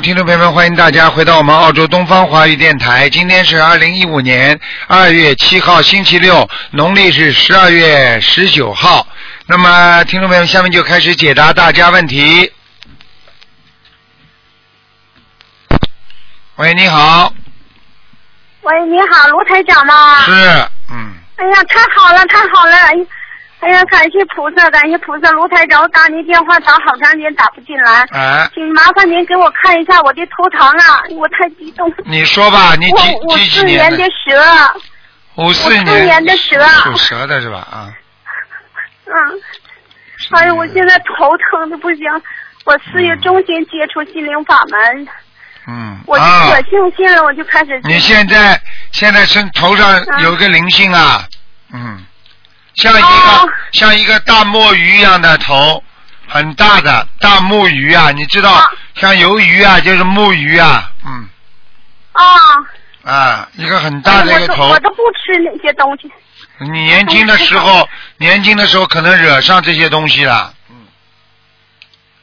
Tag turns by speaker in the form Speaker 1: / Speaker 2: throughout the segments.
Speaker 1: 好，听众朋友们，欢迎大家回到我们澳洲东方华语电台。今天是二零一五年二月七号，星期六，农历是十二月十九号。那么，听众朋友们，下面就开始解答大家问题。喂，你好，
Speaker 2: 喂，你好，卢台长吗？
Speaker 1: 是，嗯，
Speaker 2: 哎呀，太好了，太好了！哎呀感谢菩萨，感谢菩萨，卢台长，我打您电话打好长时间打不进来，
Speaker 1: 哎，
Speaker 2: 请麻烦您给我看一下我的头疼啊，我太激动。
Speaker 1: 你说吧，你
Speaker 2: 我
Speaker 1: 几
Speaker 2: 五
Speaker 1: 几几
Speaker 2: 四年的
Speaker 1: 的？
Speaker 2: 蛇，
Speaker 1: 五四
Speaker 2: 年的蛇
Speaker 1: 属蛇的是吧？啊，
Speaker 2: 嗯，哎呀，我现在头疼的不行。我四月中旬接触心灵法门，
Speaker 1: 嗯，
Speaker 2: 我就
Speaker 1: 啊
Speaker 2: 可庆幸了，我就开始。
Speaker 1: 你现在现在身头上有个灵性啊，嗯，像一个、
Speaker 2: 哦
Speaker 1: 像一个大墨鱼一样的头，很大的大墨鱼啊，你知道，
Speaker 2: 啊
Speaker 1: 像鱿鱼啊，就是木鱼啊，嗯
Speaker 2: 啊，
Speaker 1: 啊，一个很大的一个头
Speaker 2: 我。都不吃那些东西。
Speaker 1: 你年轻的时候，年轻的时候可能惹上这些东西了，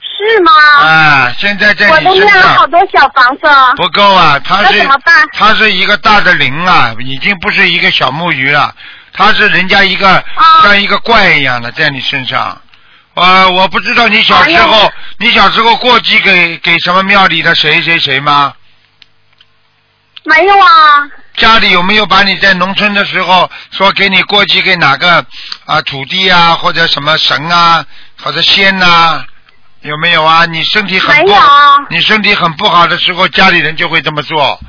Speaker 2: 是吗？
Speaker 1: 啊，现在在
Speaker 2: 我都
Speaker 1: 你身上
Speaker 2: 念了好多小房子。
Speaker 1: 不够啊，它是它是一个大的灵啊，已经不是一个小木鱼了，它是人家一个、
Speaker 2: 啊
Speaker 1: 像一个怪一样的在你身上。呃，我不知道你小时
Speaker 2: 哎
Speaker 1: 候，
Speaker 2: 呀
Speaker 1: 你小时候过继给给什么庙里的谁谁谁吗？
Speaker 2: 没有啊，
Speaker 1: 家里有没有把你在农村的时候说给你过继给哪个啊土地啊或者什么神啊或者仙呐、有没有啊？你身体很不
Speaker 2: 没
Speaker 1: 你身体很不好的时候，家里人就会这么做。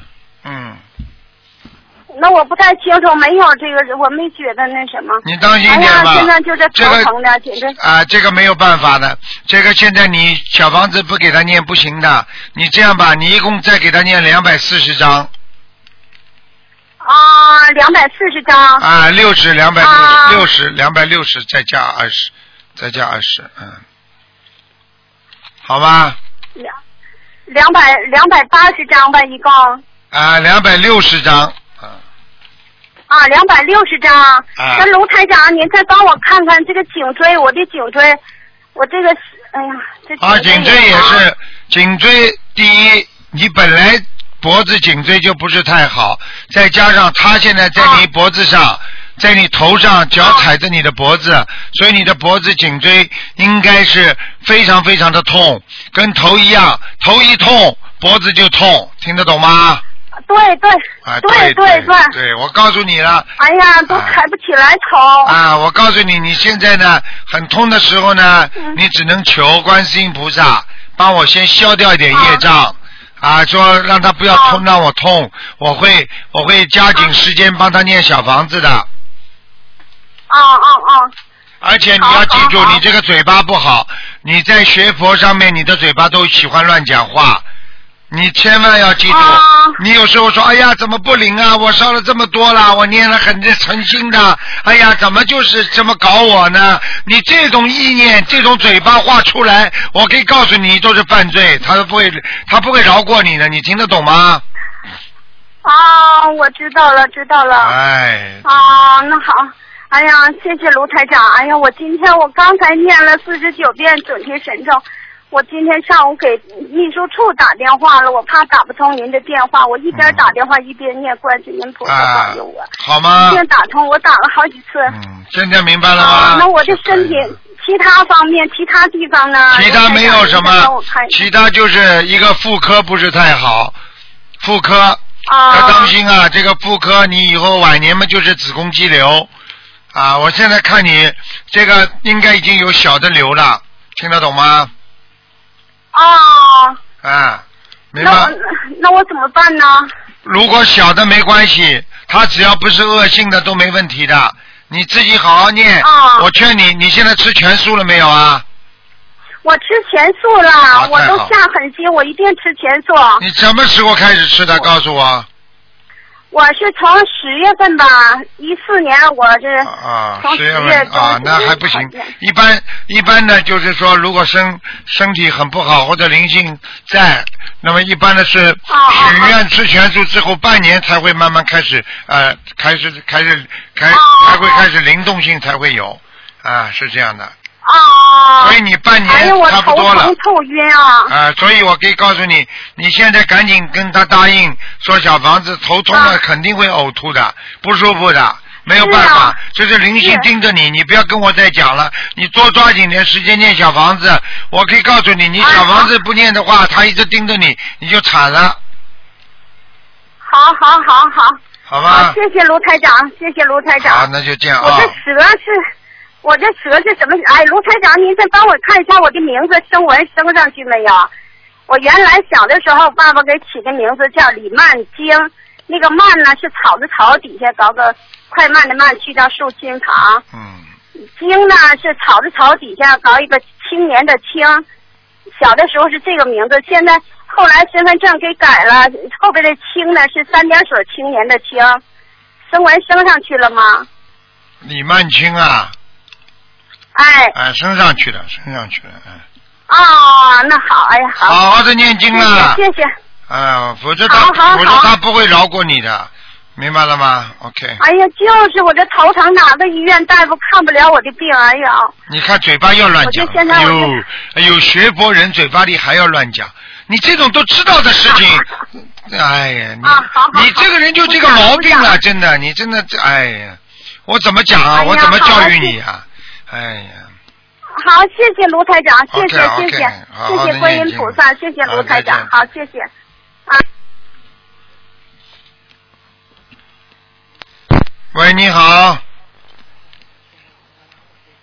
Speaker 1: 嗯，
Speaker 2: 那我不太清楚，没有这个，我没觉得那什么。
Speaker 1: 你当心点吧。
Speaker 2: 现在就这
Speaker 1: 这个
Speaker 2: 头疼的，简直。
Speaker 1: 啊，这个没有办法的，这个现在你小房子不给他念不行的。你这样吧，你一共再给他念两百四十章
Speaker 2: 啊，两百四十张。
Speaker 1: 啊，六十两百
Speaker 2: 啊
Speaker 1: 六十两百六十再加二十，再加二十，嗯，好吧，
Speaker 2: 两两百两百八十张吧，一共。
Speaker 1: 啊，两百六十章，啊，
Speaker 2: 啊，两百六十张。
Speaker 1: 啊
Speaker 2: 那龙台长，您再帮我看看这个颈椎，我的颈椎，我这个是，哎呀，这
Speaker 1: 啊，颈椎也是，颈椎第一，你本来脖子颈椎就不是太好，再加上他现在在你
Speaker 2: 啊
Speaker 1: 脖子上，在你头上，脚踩着你的脖子，所以你的脖子颈椎应该是非常非常的痛，跟头一样，头一痛脖子就痛，听得懂吗？
Speaker 2: 对对
Speaker 1: 啊，
Speaker 2: 对
Speaker 1: 对
Speaker 2: 对。
Speaker 1: 对，我告诉你了。
Speaker 2: 哎呀，都
Speaker 1: 啊
Speaker 2: 抬不起来头。
Speaker 1: 啊，我告诉你，你现在呢很痛的时候呢，
Speaker 2: 嗯
Speaker 1: 你只能求观世音菩萨帮我先消掉一点业障。啊，说让他不要痛，
Speaker 2: 啊
Speaker 1: 让我痛，我会我会加紧时间帮他念小房子的，
Speaker 2: 哦哦哦！
Speaker 1: 而且你要记住，你这个嘴巴不好，你在学佛上面，你的嘴巴都喜欢乱讲话，你千万要记住，
Speaker 2: 啊
Speaker 1: 你有时候说，哎呀，怎么不灵啊？我烧了这么多了，我念了很诚心的，哎呀，怎么就是这么搞我呢？你这种意念，这种嘴巴话出来，我可以告诉你，都是犯罪，他都不会，他不会饶过你的，你听得懂吗？
Speaker 2: 啊，我知道了，知道了。
Speaker 1: 哎，
Speaker 2: 啊，那好。哎呀，谢谢卢台长。哎呀，我今天我刚才念了四十九遍准提神咒，我今天上午给秘书处打电话了，我怕打不通您的电话，我一边打电话一边念观世音菩萨
Speaker 1: 啊
Speaker 2: 保佑我。，
Speaker 1: 好吗
Speaker 2: 一？边打通，我打了好几次。
Speaker 1: 嗯，现在明白了吗？，
Speaker 2: 啊那我的身体其他方面、其他地方呢？
Speaker 1: 其他没有什么其他就是一个妇科不是太好，妇科
Speaker 2: 啊
Speaker 1: 要当心啊！这个妇科你以后晚年嘛就是子宫肌瘤啊！我现在看你这个应该已经有小的瘤了，听得懂吗？
Speaker 2: 啊，
Speaker 1: 啊，明
Speaker 2: 那我
Speaker 1: 白？
Speaker 2: 那我怎么办呢？
Speaker 1: 如果小的没关系，它只要不是恶性的都没问题的。你自己好好念。
Speaker 2: 啊
Speaker 1: 我劝你，你现在吃全素了没有啊？
Speaker 2: 我吃全素了，我都下狠心，我一定吃全素。
Speaker 1: 你什么时候开始吃的？告诉我。
Speaker 2: 我是从十月份吧，一四年我这
Speaker 1: 啊，
Speaker 2: 从
Speaker 1: 十月份啊，那还不行。一般一般呢，就是说，如果身身体很不好或者灵性在，那么一般的是许愿吃全素之后半年才会慢慢开始呃，开始开始开
Speaker 2: 啊
Speaker 1: 才会开始灵动性才会有啊，是这样的。
Speaker 2: 啊。
Speaker 1: 所以你半
Speaker 2: 哎呀，
Speaker 1: 年差不多了
Speaker 2: 疼。头晕啊。
Speaker 1: 啊，所以我可以告诉你，你现在赶紧跟他答应说小房子头痛了
Speaker 2: 啊
Speaker 1: 肯定会呕吐的，不舒服的，没有办法
Speaker 2: 啊，
Speaker 1: 这是灵性盯着你，你不要跟我再讲了，你多抓紧点时间念小房子。我可以告诉你，你
Speaker 2: 啊
Speaker 1: 小房子不念的话，他一直盯着你，你就惨了，
Speaker 2: 好好好好。好，
Speaker 1: 好吧？
Speaker 2: 谢谢卢台长，谢谢卢台长。
Speaker 1: 好，那就这样啊
Speaker 2: 我这。蛇是，我这蛇是什么？哎，卢台长，您再帮我看一下我的名字升文升上去没有？我原来小的时候，爸爸给起的名字叫李曼京，那个曼呢是草字头底下搞个快慢的慢，去掉竖心旁。
Speaker 1: 嗯，
Speaker 2: 京呢是草字头底下搞一个青年的青。小的时候是这个名字，现在后来身份证给改了，后边的青呢是三点水青年的青，升文升上去了吗？
Speaker 1: 李曼青啊，
Speaker 2: 哎，
Speaker 1: 哎，升上去了，升上去了，嗯，
Speaker 2: 哦，那好，哎呀，好，
Speaker 1: 好好的念经了，
Speaker 2: 谢谢。
Speaker 1: 啊，否则
Speaker 2: 好
Speaker 1: 他，否则他不会饶过你的，明白了吗？OK。
Speaker 2: 哎呀，就是我这头疼，哪个医院大夫看不了我的病？哎呀，
Speaker 1: 你看嘴巴要乱讲哎呦，哎呦，学佛人嘴巴里还要乱讲，你这种都知道的事情，哎呀，你、你这个人就这个毛病了，真的，你真的，哎呀，我怎么讲啊？
Speaker 2: 哎
Speaker 1: 我怎么教育你啊？哎呀，
Speaker 2: 好，谢谢卢台长，谢谢谢谢谢谢观音菩萨，谢谢卢台长，好，谢谢。啊，
Speaker 1: 喂，你好，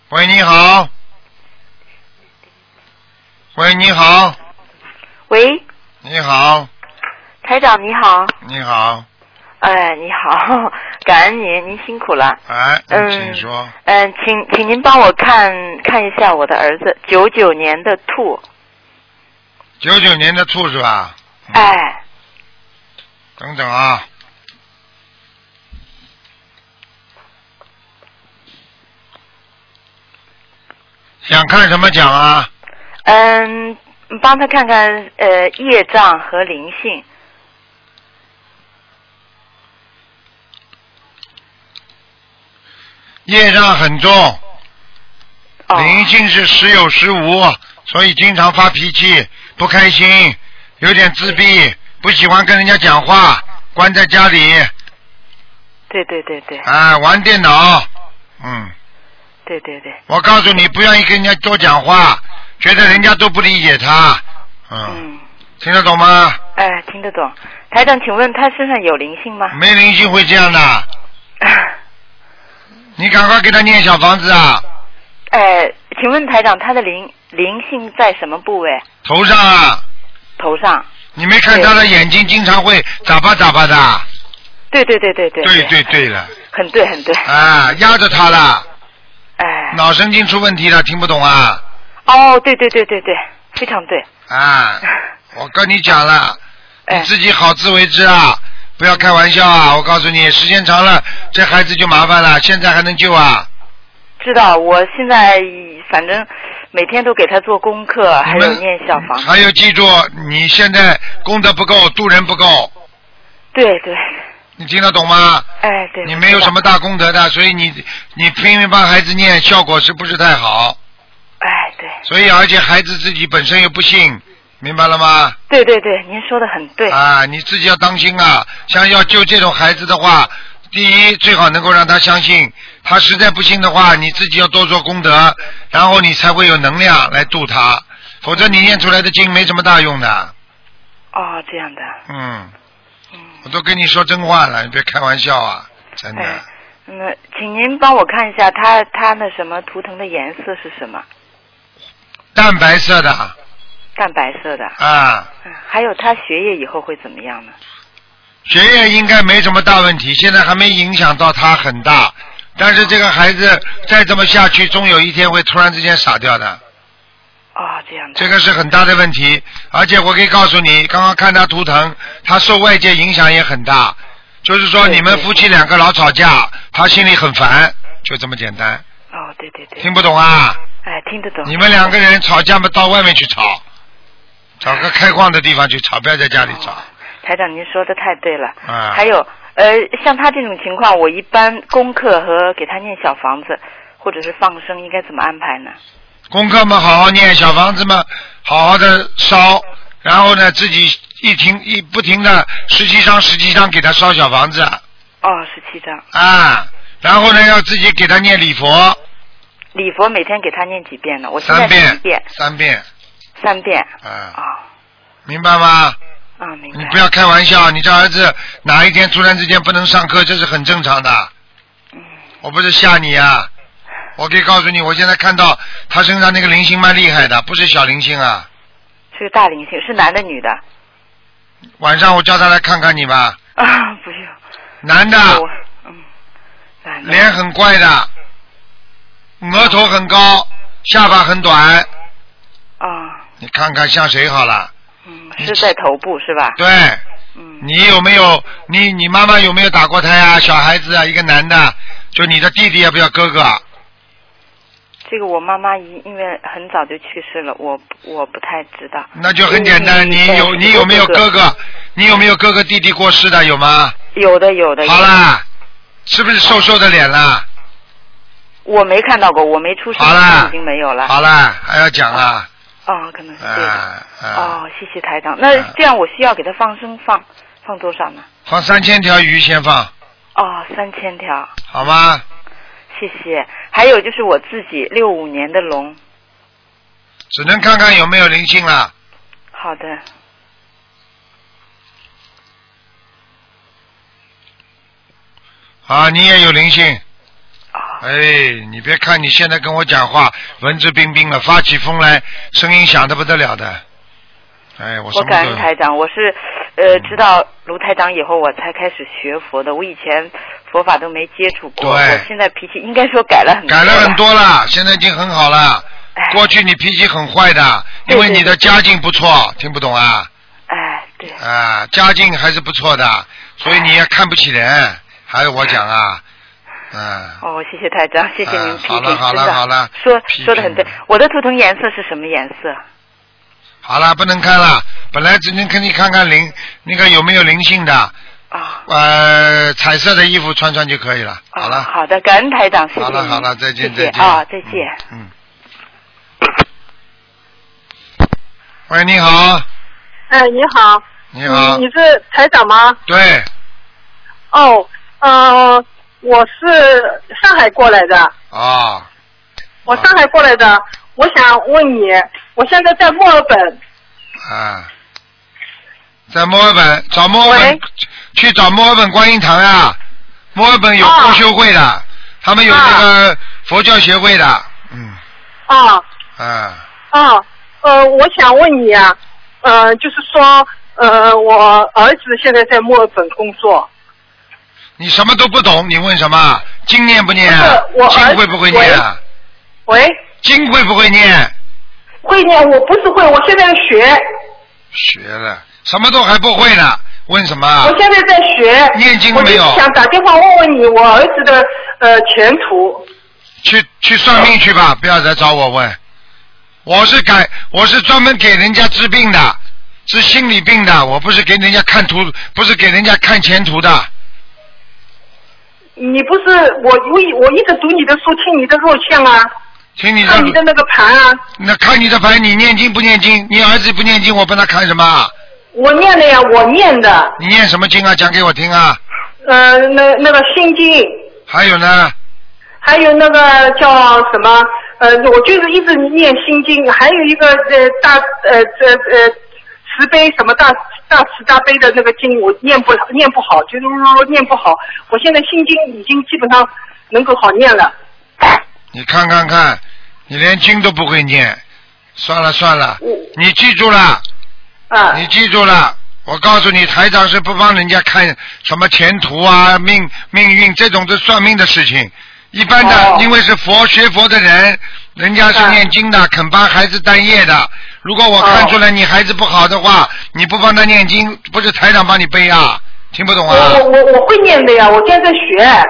Speaker 1: 喂，你好，喂，你好，
Speaker 3: 喂，
Speaker 1: 你好，
Speaker 3: 台长你好，
Speaker 1: 你好，
Speaker 3: 哎，你好，感恩您，您辛苦了。
Speaker 1: 哎，
Speaker 3: 嗯
Speaker 1: 请说，
Speaker 3: 嗯，请请您帮我看看一下我的儿子，九九年的兔，
Speaker 1: 九九年的兔是吧？
Speaker 3: 哎，
Speaker 1: 等等啊。想看什么奖啊？
Speaker 3: 嗯，帮他看看呃业障和灵性，
Speaker 1: 业障很重，
Speaker 3: 哦，
Speaker 1: 灵性是时有时无，所以经常发脾气，不开心，有点自闭，不喜欢跟人家讲话，关在家里，
Speaker 3: 对对对对。
Speaker 1: 啊，玩电脑，嗯，
Speaker 3: 对对对，
Speaker 1: 我告诉你，不愿意跟人家多讲话，觉得人家都不理解他，嗯，
Speaker 3: 嗯，
Speaker 1: 听得懂吗？
Speaker 3: 哎，听得懂。台长，请问他身上有灵性吗？
Speaker 1: 没灵性会这样的，你赶快给他念小房子啊。
Speaker 3: 哎，请问台长，他的灵灵性在什么部位？
Speaker 1: 头上啊，
Speaker 3: 头上。
Speaker 1: 你没看他的眼睛经常会眨巴眨巴的。
Speaker 3: 对对对对对。
Speaker 1: 对对对了，
Speaker 3: 很对很对。
Speaker 1: 啊，压着他了。
Speaker 3: 哎。
Speaker 1: 脑神经出问题了，听不懂啊。
Speaker 3: 哦，对对对对对，非常对。
Speaker 1: 啊，我跟你讲了，你自己好自为之啊。不要开玩笑啊，我告诉你，时间长了，这孩子就麻烦了，现在还能救啊？
Speaker 3: 知道，我现在反正每天都给他做功课，还有念小房。
Speaker 1: 还有记住，你现在功德不够，度人不够，
Speaker 3: 对对，
Speaker 1: 你听得懂吗？
Speaker 3: 哎对。
Speaker 1: 你没有什么大功德的，所以你你拼命帮孩子念，效果是不是太好？
Speaker 3: 哎，对
Speaker 1: 所以而且孩子自己本身又不信，明白了吗？
Speaker 3: 对对对，您说的很对。
Speaker 1: 啊，你自己要当心啊！像要救这种孩子的话，第一最好能够让他相信，他实在不信的话，你自己要多做功德，然后你才会有能量来度他，否则你念出来的经没什么大用的。
Speaker 3: 哦，这样的。
Speaker 1: 嗯，
Speaker 3: 嗯。
Speaker 1: 我都跟你说真话了，你别开玩笑啊，真的。
Speaker 3: 哎，那请您帮我看一下他他那什么图腾的颜色是什么？
Speaker 1: 淡白色的
Speaker 3: 淡白色的。
Speaker 1: 啊，
Speaker 3: 嗯，还有他学业以后会怎么样呢？
Speaker 1: 学业应该没什么大问题，现在还没影响到他很大。但是这个孩子再这么下去，终有一天会突然之间傻掉的，
Speaker 3: 哦，这样的。
Speaker 1: 这个是很大的问题。而且我可以告诉你，刚刚看他图腾，他受外界影响也很大。就是说，你们夫妻两个老吵架，他心里很烦，就这么简单。
Speaker 3: 哦，对对对。
Speaker 1: 听不懂啊？
Speaker 3: 哎，听得懂。
Speaker 1: 你们两个人吵架嘛，到外面去吵，找个开矿的地方去吵，不要在家里吵。
Speaker 3: 台长，您说的太对了。
Speaker 1: 啊
Speaker 3: 还有，呃，像他这种情况，我一般功课和给他念小房子，或者是放生，应该怎么安排呢？
Speaker 1: 功课嘛好好念，小房子嘛好好的烧，然后呢自己一停一不停的十七张十七张给他烧小房子
Speaker 3: 哦，十七张。
Speaker 1: 啊，然后呢要自己给他念礼佛
Speaker 3: 礼佛每天给他念几遍呢？我现在
Speaker 1: 三遍，三遍
Speaker 3: 三遍。
Speaker 1: 啊，
Speaker 3: 啊
Speaker 1: 明白吗？
Speaker 3: 啊，明白。
Speaker 1: 你不要开玩笑，你这儿子哪一天突然之间不能上课，这是很正常的。
Speaker 3: 嗯
Speaker 1: 我不是吓你啊，我可以告诉你，我现在看到他身上那个灵性蛮厉害的，不是小灵性啊。
Speaker 3: 是个大灵性，是男的女的？
Speaker 1: 晚上我叫他来看看你吧，
Speaker 3: 啊，不用。
Speaker 1: 男的，
Speaker 3: 嗯，男的。
Speaker 1: 脸很怪的，额头很高，下巴很短，
Speaker 3: 啊，
Speaker 1: 你看看像谁好了？
Speaker 3: 嗯，是在头部是吧？
Speaker 1: 对，
Speaker 3: 嗯，
Speaker 1: 你有没有你你妈妈有没有打过胎啊？小孩子啊，一个男的，就你的弟弟要不要哥哥？
Speaker 3: 这个我妈妈因因为很早就去世了，我我不太知道。
Speaker 1: 那就很简单，你有你有没有哥？哥？你有没有哥哥弟弟过世的有吗？
Speaker 3: 有的有的。
Speaker 1: 好啦，是不是瘦瘦的脸啦？
Speaker 3: 我没看到过，我没出生已经没有了。
Speaker 1: 好啦，还要讲啊？
Speaker 3: 哦，可能是这个。
Speaker 1: 啊啊！
Speaker 3: 哦，谢谢台长。那
Speaker 1: 啊
Speaker 3: 这样我需要给他放生放放多少呢？
Speaker 1: 放三千条鱼先放，
Speaker 3: 哦，三千条，
Speaker 1: 好吗？
Speaker 3: 谢谢。还有就是我自己六五年的龙，
Speaker 1: 只能看看有没有灵性了。
Speaker 3: 好的，
Speaker 1: 啊，你也有灵性。
Speaker 3: 哦，
Speaker 1: 哎，你别看你现在跟我讲话文质彬彬了，发起疯来声音响的不得了的。哎，我什
Speaker 3: 我感恩台长，我是呃知道卢台长以后我才开始学佛的，我以前佛法都没接触过，
Speaker 1: 对
Speaker 3: 我现在脾气应该说改了很多，
Speaker 1: 改了很。多了，现在已经很好了。
Speaker 3: 哎
Speaker 1: 过去你脾气很坏的，因为你的家境不错，听不懂啊？
Speaker 3: 哎，对，
Speaker 1: 啊，家境还是不错的，所以你也看不起人，还是我讲啊，嗯，
Speaker 3: 哦，谢谢台长，谢谢您
Speaker 1: 啊
Speaker 3: 批评，
Speaker 1: 好了好了好了
Speaker 3: 说说的很对。我的图腾颜色是什么颜色？
Speaker 1: 好了，不能看了，本来只能给你看看灵那个有没有灵性的，
Speaker 3: 啊、
Speaker 1: 呃，彩色的衣服穿穿就可以了。
Speaker 3: 啊
Speaker 1: 好了，
Speaker 3: 好的，感恩台长，谢谢
Speaker 1: 好了好了，再见
Speaker 3: 谢谢
Speaker 1: 再见
Speaker 3: 啊，再见。
Speaker 1: 嗯。喂，你好，
Speaker 4: 哎，你好，
Speaker 1: 你好
Speaker 4: 嗯，你是台长吗？
Speaker 1: 对，
Speaker 4: 哦，呃，我是上海过来的，
Speaker 1: 啊，
Speaker 4: 我上海过来的，我想问你，我现在在墨尔本，
Speaker 1: 啊，在墨尔本找墨尔本去找墨尔本观音堂啊，墨尔本有
Speaker 4: 啊
Speaker 1: 共修会的，他们有那个佛教协会的，嗯，
Speaker 4: 啊。
Speaker 1: 啊，
Speaker 4: 啊，呃，我想问你啊，呃，就是说，呃，我儿子现在在墨尔本工作，
Speaker 1: 你什么都不懂，你问什么？经念不念经会不会念啊？
Speaker 4: 喂，
Speaker 1: 经会不会念？
Speaker 4: 会念？我不是会，我现在学，
Speaker 1: 学了，什么都还不会呢，问什么啊？
Speaker 4: 我现在在学，
Speaker 1: 念经没有
Speaker 4: 想打电话问问你，我儿子的呃前途。
Speaker 1: 去去算命去吧，不要再找我问。我是改，我是专门给人家治病的，治心理病的，我不是给人家看图，不是给人家看前途的。
Speaker 4: 你不是我，我一我一直读你的书，听你的录像啊，
Speaker 1: 听你的
Speaker 4: 看你的
Speaker 1: 的，
Speaker 4: 那个盘啊，
Speaker 1: 那看你的盘，你念经不念经？你儿子不念经，我帮他看什么？
Speaker 4: 我念的呀，我念的，
Speaker 1: 你念什么经啊？讲给我听啊！
Speaker 4: 呃，那那个心经，
Speaker 1: 还有呢，
Speaker 4: 还有那个叫什么，呃，我就是一直念心经，还有一个呃大呃这呃慈悲什么大大慈大悲的那个经，我念不念不好，就是说念不好。我现在心经已经基本上能够好念了。
Speaker 1: 你看看看，你连经都不会念，算了算了，你记住了。
Speaker 4: 啊
Speaker 1: 你记住了，我告诉你，台长是不帮人家看什么前途啊、命命运这种是算命的事情。一般的，
Speaker 4: 哦
Speaker 1: 因为是佛学佛的人，人家是
Speaker 4: 啊
Speaker 1: 念经的，肯帮孩子担业的。如果我看出来你孩子不好的话，你不帮他念经，不是台长帮你背啊？听不懂啊？
Speaker 4: 我我我我会念的呀，我现在在学。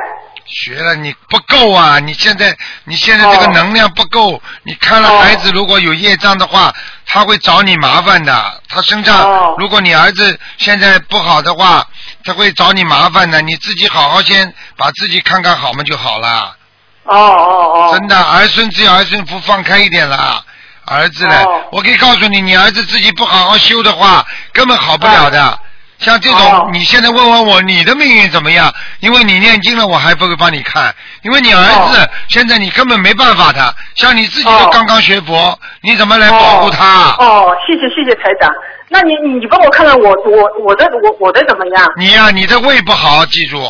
Speaker 1: 学了你不够啊！你现在你现在这个
Speaker 4: 哦
Speaker 1: 能量不够，你看了
Speaker 4: 哦
Speaker 1: 孩子如果有业障的话，他会找你麻烦的。他身上，
Speaker 4: 哦
Speaker 1: 如果你儿子现在不好的话，他会找你麻烦的。你自己好好先把自己看看好嘛就好了。
Speaker 4: 哦哦哦。
Speaker 1: 真的，儿孙自有儿孙福，放开一点啦。儿子呢？
Speaker 4: 哦
Speaker 1: 我可以告诉你，你儿子自己不好好修的话，根本好不了的。像这种，
Speaker 4: 哦
Speaker 1: 你现在问问我，你的命运怎么样？因为你念经了，我还不会帮你看。因为你儿子、
Speaker 4: 哦
Speaker 1: 现在你根本没办法的，像你自己都
Speaker 4: 哦
Speaker 1: 刚刚学佛，你怎么来保护他？
Speaker 4: 哦，谢谢谢谢台长。那你你帮我看看我我我的我我的怎么样？
Speaker 1: 你呀、你的胃不好，记住。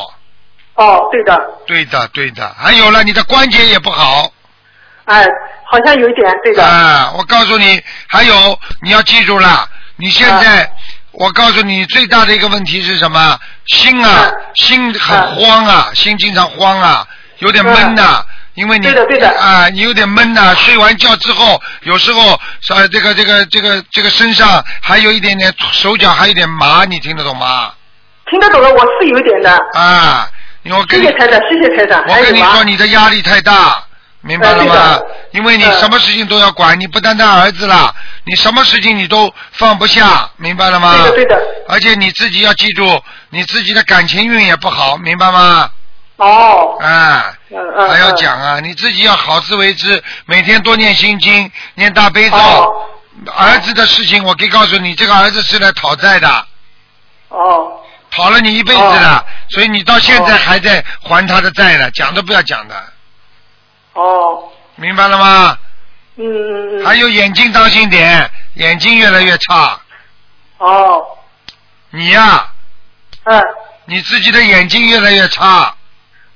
Speaker 4: 哦，对的，
Speaker 1: 对的，对的。还有了，你的关节也不好。
Speaker 4: 哎，好像有一点对的。
Speaker 1: 啊，我告诉你，还有你要记住了，你现在，
Speaker 4: 啊
Speaker 1: 我告诉你最大的一个问题是什么？心啊，
Speaker 4: 啊
Speaker 1: 心很慌啊，心经常慌啊，有点闷呐、因为你
Speaker 4: 对的对的
Speaker 1: 啊，你有点闷呐、睡完觉之后，有时候呃，这个这个这个这个身上还有一点点手脚还有点麻，你听得懂吗？
Speaker 4: 听得懂了，我是有点的。
Speaker 1: 啊，我跟你
Speaker 4: 谢谢台长，谢谢台长。
Speaker 1: 我跟你说？你的压力太大，明白了吗
Speaker 4: 呃？
Speaker 1: 因为你
Speaker 4: 呃
Speaker 1: 什么事情都要管，你不单单儿子了，你什么事情你都放不下，明白了吗？
Speaker 4: 对的对的。
Speaker 1: 而且你自己要记住，你自己的感情运也不好，明白吗？
Speaker 4: 哦。
Speaker 1: 啊，
Speaker 4: 嗯嗯。
Speaker 1: 还要
Speaker 4: 嗯
Speaker 1: 讲啊，你自己要好自为之，每天多念心经，念大悲咒。
Speaker 4: 哦
Speaker 1: 儿子的事情，我可以告诉你，这个儿子是来讨债的，
Speaker 4: 哦
Speaker 1: 讨了你一辈子了，
Speaker 4: 哦
Speaker 1: 所以你到现在还在还他的债呢，讲都不要讲的，
Speaker 4: 哦，
Speaker 1: 明白了吗？
Speaker 4: 嗯嗯嗯。
Speaker 1: 还有眼睛当心点，眼睛越来越差。
Speaker 4: 哦，
Speaker 1: 你呀、
Speaker 4: 嗯，
Speaker 1: 你自己的眼睛越来越差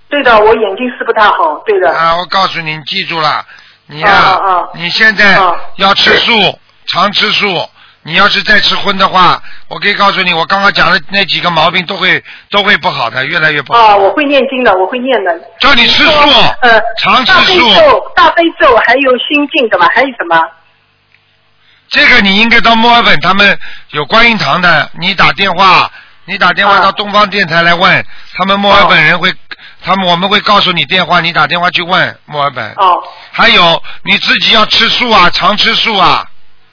Speaker 4: 对的，我眼睛是不太好，对的。
Speaker 1: 啊！我告诉你，你记住了，你呀、
Speaker 4: 啊啊啊
Speaker 1: 你现在
Speaker 4: 啊
Speaker 1: 要吃素，常吃素。你要是再吃荤的话，我可以告诉你，我刚刚讲的那几个毛病都会都会不好的，越来越不好。
Speaker 4: 啊，我会念经的，我会念的。
Speaker 1: 叫你吃素
Speaker 4: 呃，
Speaker 1: 常吃
Speaker 4: 大悲
Speaker 1: 素
Speaker 4: 咒、大悲咒还有心经的吧？还有什么？
Speaker 1: 这个你应该到墨尔本，他们有观音堂的，你打电话，你打电话
Speaker 4: 啊
Speaker 1: 到东方电台来问，他们墨尔本人会，他们我们会告诉你电话，你打电话去问墨尔本。
Speaker 4: 哦
Speaker 1: 还有你自己要吃素啊，常吃素啊。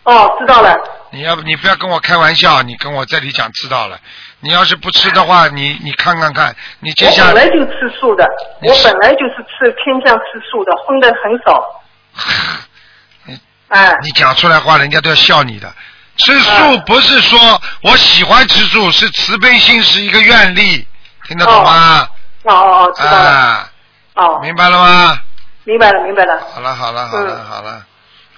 Speaker 4: 哦，知道了。
Speaker 1: 你要不你不要跟我开玩笑，你跟我这里讲知道了。你要是不吃的话，你你看看看，你接下来我
Speaker 4: 本来就吃素的，我本来就是吃偏向吃素的，荤的很少。
Speaker 1: 你
Speaker 4: 哎，
Speaker 1: 你讲出来话，人家都要笑你的。吃素
Speaker 4: 啊
Speaker 1: 不是说我喜欢吃素，是慈悲心，是一个愿力，听得懂吗？
Speaker 4: 哦哦哦，知道了。
Speaker 1: 啊，
Speaker 4: 哦，
Speaker 1: 明白了吗？
Speaker 4: 明白了，明白了。
Speaker 1: 好了好了好了
Speaker 4: 嗯
Speaker 1: 好了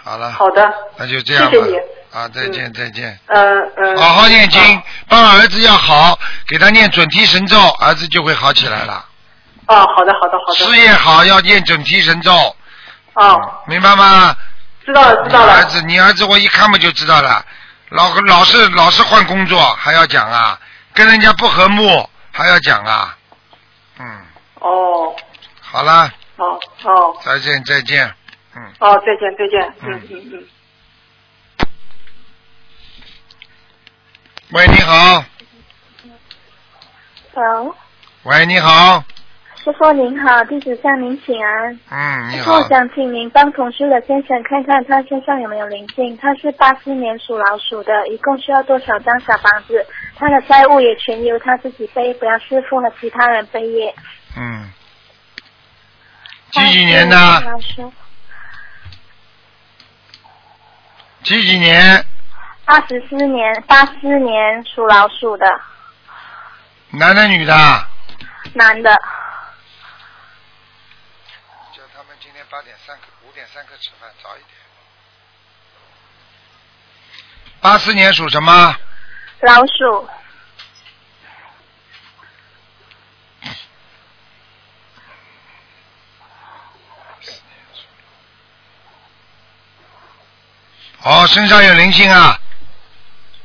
Speaker 1: 好了，
Speaker 4: 好的。
Speaker 1: 那就这样吧。
Speaker 4: 谢谢你
Speaker 1: 啊，再见再见。
Speaker 4: 嗯嗯。
Speaker 1: 好好念经
Speaker 4: 哦，
Speaker 1: 帮儿子要好，给他念准提神咒，儿子就会好起来了。
Speaker 4: 哦，好的，好的，好的。
Speaker 1: 事业好要念准提神咒，
Speaker 4: 哦，
Speaker 1: 明白吗？
Speaker 4: 知道了，知道了。
Speaker 1: 你儿子，你儿子我一看嘛就知道了，老老是老是换工作，还要讲啊，跟人家不和睦，还要讲啊，嗯，
Speaker 4: 哦
Speaker 1: 好了，
Speaker 4: 哦哦
Speaker 1: 再见再见，嗯，
Speaker 4: 哦，再见再见。嗯嗯嗯。
Speaker 1: 喂，你好
Speaker 5: ，Hello，
Speaker 1: 喂，你好，
Speaker 5: 师傅您好，弟子向您请安。
Speaker 1: 嗯，你
Speaker 5: 师
Speaker 1: 好
Speaker 5: 傅，想请您帮同事的先生看看他身上有没有灵性。他是八四年属老鼠的，一共需要多少张小房子？他的债务也全由他自己背，不要师傅和其他人背业。
Speaker 1: 嗯，几几年的？几几年？
Speaker 5: 二十四年，八四年属老鼠的
Speaker 1: 男的女的？
Speaker 5: 男的，
Speaker 1: 叫他们今天八点三刻、五点三刻吃饭，早一点。八四年属什么？
Speaker 5: 老鼠，
Speaker 1: 哦，身上有灵性啊！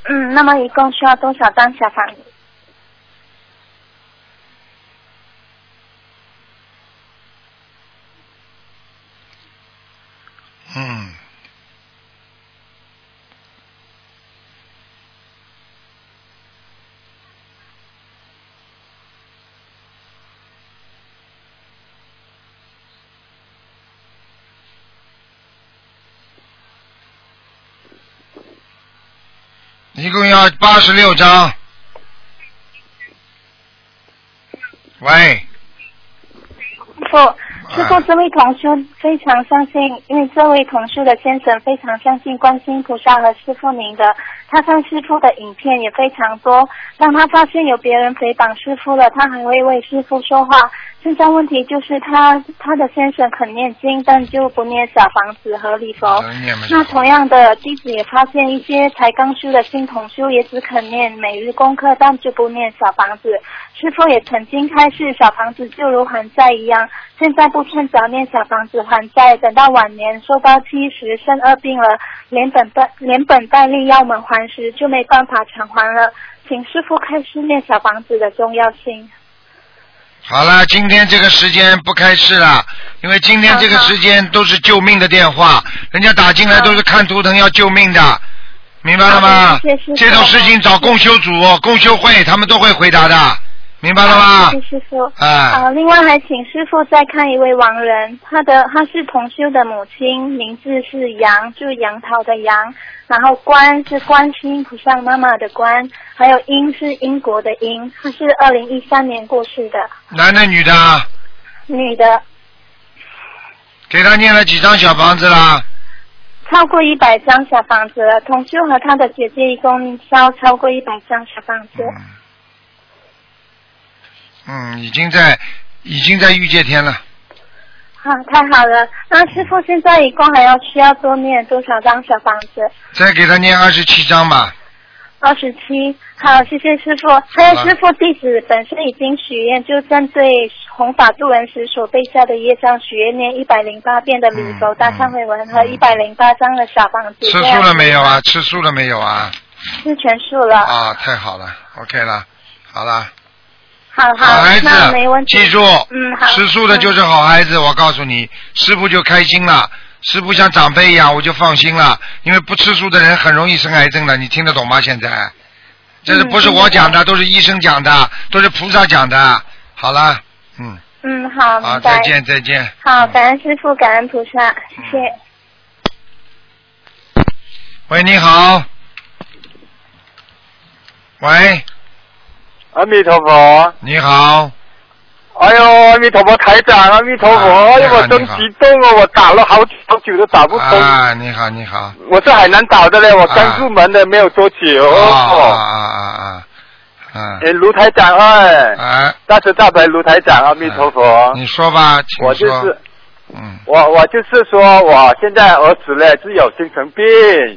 Speaker 5: 嗯，那么一共需要多少张小房子？
Speaker 1: 嗯。一共要八十六张。喂，
Speaker 5: 师傅，师傅，这位同修非常相信，因为这位同修的先生非常相信观世音菩萨和师傅您的，他看师傅的影片也非常多。当他发现有别人诽谤师傅了，他还会为师傅说话。现在问题就是他他的先生肯念经，但就不念小房子和礼佛。那同样的，弟子也发现一些才刚修的新同修也只肯念每日功课，但就不念小房子。师傅也曾经开示，小房子就如还债一样，现在不趁早念小房子还债，等到晚年寿到七十生二病了，连本带连本带利要我们还时，就没办法偿还了。请师傅开示念小房子的重要性。
Speaker 1: 好了，今天这个时间不开市了，因为今天这个时间都是救命的电话，人家打进来都是看图腾要救命的，明白了吗？这种事情找共修组、共修会，他们都会回答的，明白了吗
Speaker 5: 谢？谢师傅。
Speaker 1: 哎，
Speaker 5: 啊，另外还请师傅再看一位亡人，他的他是同修的母亲，名字是杨，就是杨桃的杨，然后观是观世音菩萨妈妈的观，还有英是英国的英，他是二零一三年过世的
Speaker 1: 男的女的啊？
Speaker 5: 女的，
Speaker 1: 给他念了几张小房子啦？
Speaker 5: 超过一百张小房子了。同修和他的姐姐一共烧超过一百张小房子。
Speaker 1: 嗯，已经在已经在御界天了。
Speaker 5: 好，太好了。那师傅现在一共还要需要多念多少张小房子？
Speaker 1: 再给他念二十七张吧。
Speaker 5: 二十七，好，谢谢师傅。还有师傅，弟子本身已经许愿，就针对弘法度人时所背下的业障许愿，念一百零八遍的礼佛大忏悔文和一百零八张的小房子。
Speaker 1: 吃素了没有啊？吃素了没有啊？
Speaker 5: 吃全素了。
Speaker 1: 啊，太好了，OK 了，好了。
Speaker 5: 好好，
Speaker 1: 好孩子
Speaker 5: 那没问，题。
Speaker 1: 记住，
Speaker 5: 嗯，好。
Speaker 1: 吃素的就是好孩子。我告诉你，师傅就开心了，师傅像长辈一样，我就放心了。因为不吃素的人很容易生癌症的，你听得懂吗？现在，这是不是我讲的？都是医生讲的，都是菩萨讲的。好了，嗯，
Speaker 5: 嗯，好，
Speaker 1: 好，再见，再见。
Speaker 5: 好，感恩师傅，感恩菩萨，谢谢。
Speaker 1: 喂，你好。喂，
Speaker 6: 阿弥陀佛，
Speaker 1: 你好，
Speaker 6: 哎呦，阿弥陀佛，台长，阿弥陀佛，
Speaker 1: 啊
Speaker 6: 哎呦，我真激动哦，我打了好好久都打不通。
Speaker 1: 啊，你好，你好。
Speaker 6: 我是海南岛的嘞，我
Speaker 1: 啊
Speaker 6: 刚入门的，没有多久。
Speaker 1: 啊啊
Speaker 6: 哦，
Speaker 1: 啊啊啊！嗯，
Speaker 6: 哎，卢台长，哎，
Speaker 1: 哎，
Speaker 6: 大慈大悲卢台长，阿弥陀佛。
Speaker 1: 你说吧，请
Speaker 6: 我就。是
Speaker 1: 嗯，
Speaker 6: 我，我就是说，我现在儿子嘞是有精神病，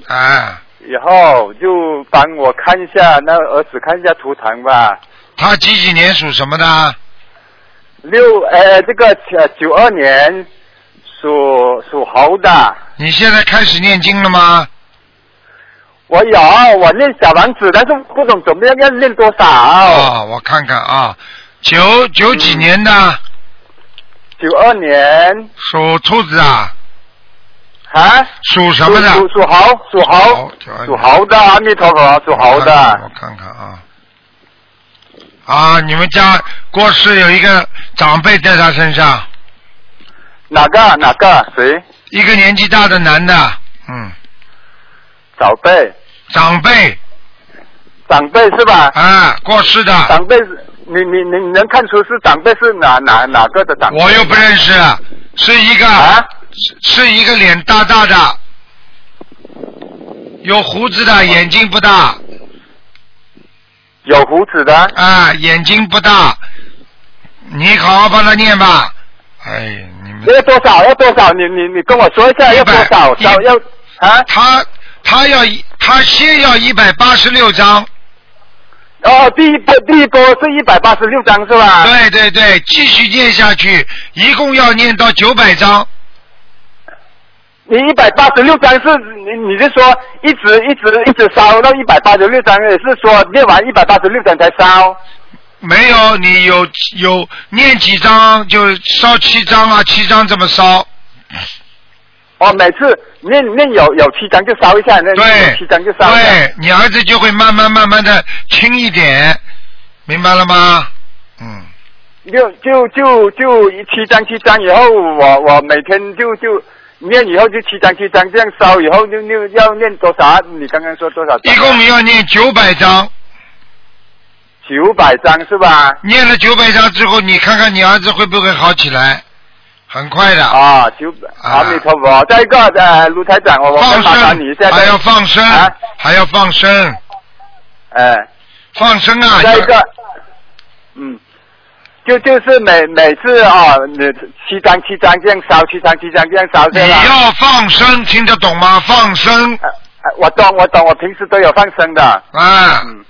Speaker 1: 哎，
Speaker 6: 以后就帮我看一下那儿子看一下图腾吧。
Speaker 1: 他几几年属什么的？
Speaker 6: 六，呃，这个呃九二年属属猴的。
Speaker 1: 你现在开始念经了吗？
Speaker 6: 我有，我念小王子，但是不懂怎么样要念多少。
Speaker 1: 啊，我看看啊，九九几年的，
Speaker 6: 九二年
Speaker 1: 属兔子啊，
Speaker 6: 啊？
Speaker 1: 属什么的？
Speaker 6: 属属猴，属猴，属猴的，阿弥陀佛，属猴的。
Speaker 1: 我看看啊。啊，你们家过世有一个长辈在他身上，
Speaker 6: 哪个哪个谁？
Speaker 1: 一个年纪大的男的，嗯，
Speaker 6: 长辈，
Speaker 1: 长辈
Speaker 6: 长辈是吧？
Speaker 1: 啊，过世的，
Speaker 6: 长辈你你你能看出是长辈是哪哪哪个的长辈？
Speaker 1: 我又不认识，是一个、
Speaker 6: 啊？
Speaker 1: 是是一个脸大大的，有胡子的，眼睛不大，
Speaker 6: 有胡子的？
Speaker 1: 啊，眼睛不大，你好好帮他念吧。哎，你们
Speaker 6: 要多少？要多少？你你你跟我说一下要多少？要要啊？
Speaker 1: 他他要一他先要一百八十六张，
Speaker 6: 哦，第一波第一波是一百八十六张是吧？
Speaker 1: 对对对，继续念下去，一共要念到九百张。
Speaker 6: 你一百八十六张是你你是说一直一直一直烧到一百八十六张，也是说念完一百八十六张才烧？
Speaker 1: 没有，你有有念几张就烧七张啊，七张怎么烧。
Speaker 6: 哦，每次念念有有七张就烧一下，那
Speaker 1: 对
Speaker 6: 有七张就烧一下。
Speaker 1: 对你儿子就会慢慢慢慢的轻一点，明白了吗？嗯，
Speaker 6: 就就就就七张七张以后，我我每天就就念以后就七张七张这样烧，以后就就要念多少啊？你刚刚说多少
Speaker 1: 一
Speaker 6: 啊？
Speaker 1: 共要念九百张，
Speaker 6: 九百张是吧？
Speaker 1: 念了九百张之后，你看看你儿子会不会好起来？很快的。
Speaker 6: 啊，求阿弥陀佛。再一个呃，卢台长，我我
Speaker 1: 放生还要放生，
Speaker 6: 啊
Speaker 1: 还要放生，
Speaker 6: 哎，
Speaker 1: 放生啊！
Speaker 6: 再一个，嗯，就就是每每次啊，你七张七张这样烧，七张七张这样烧，
Speaker 1: 你
Speaker 6: 对你？
Speaker 1: 要放生，听得懂吗？放生
Speaker 6: 我懂我懂，我平时都有放生的。
Speaker 1: 啊，
Speaker 6: 嗯，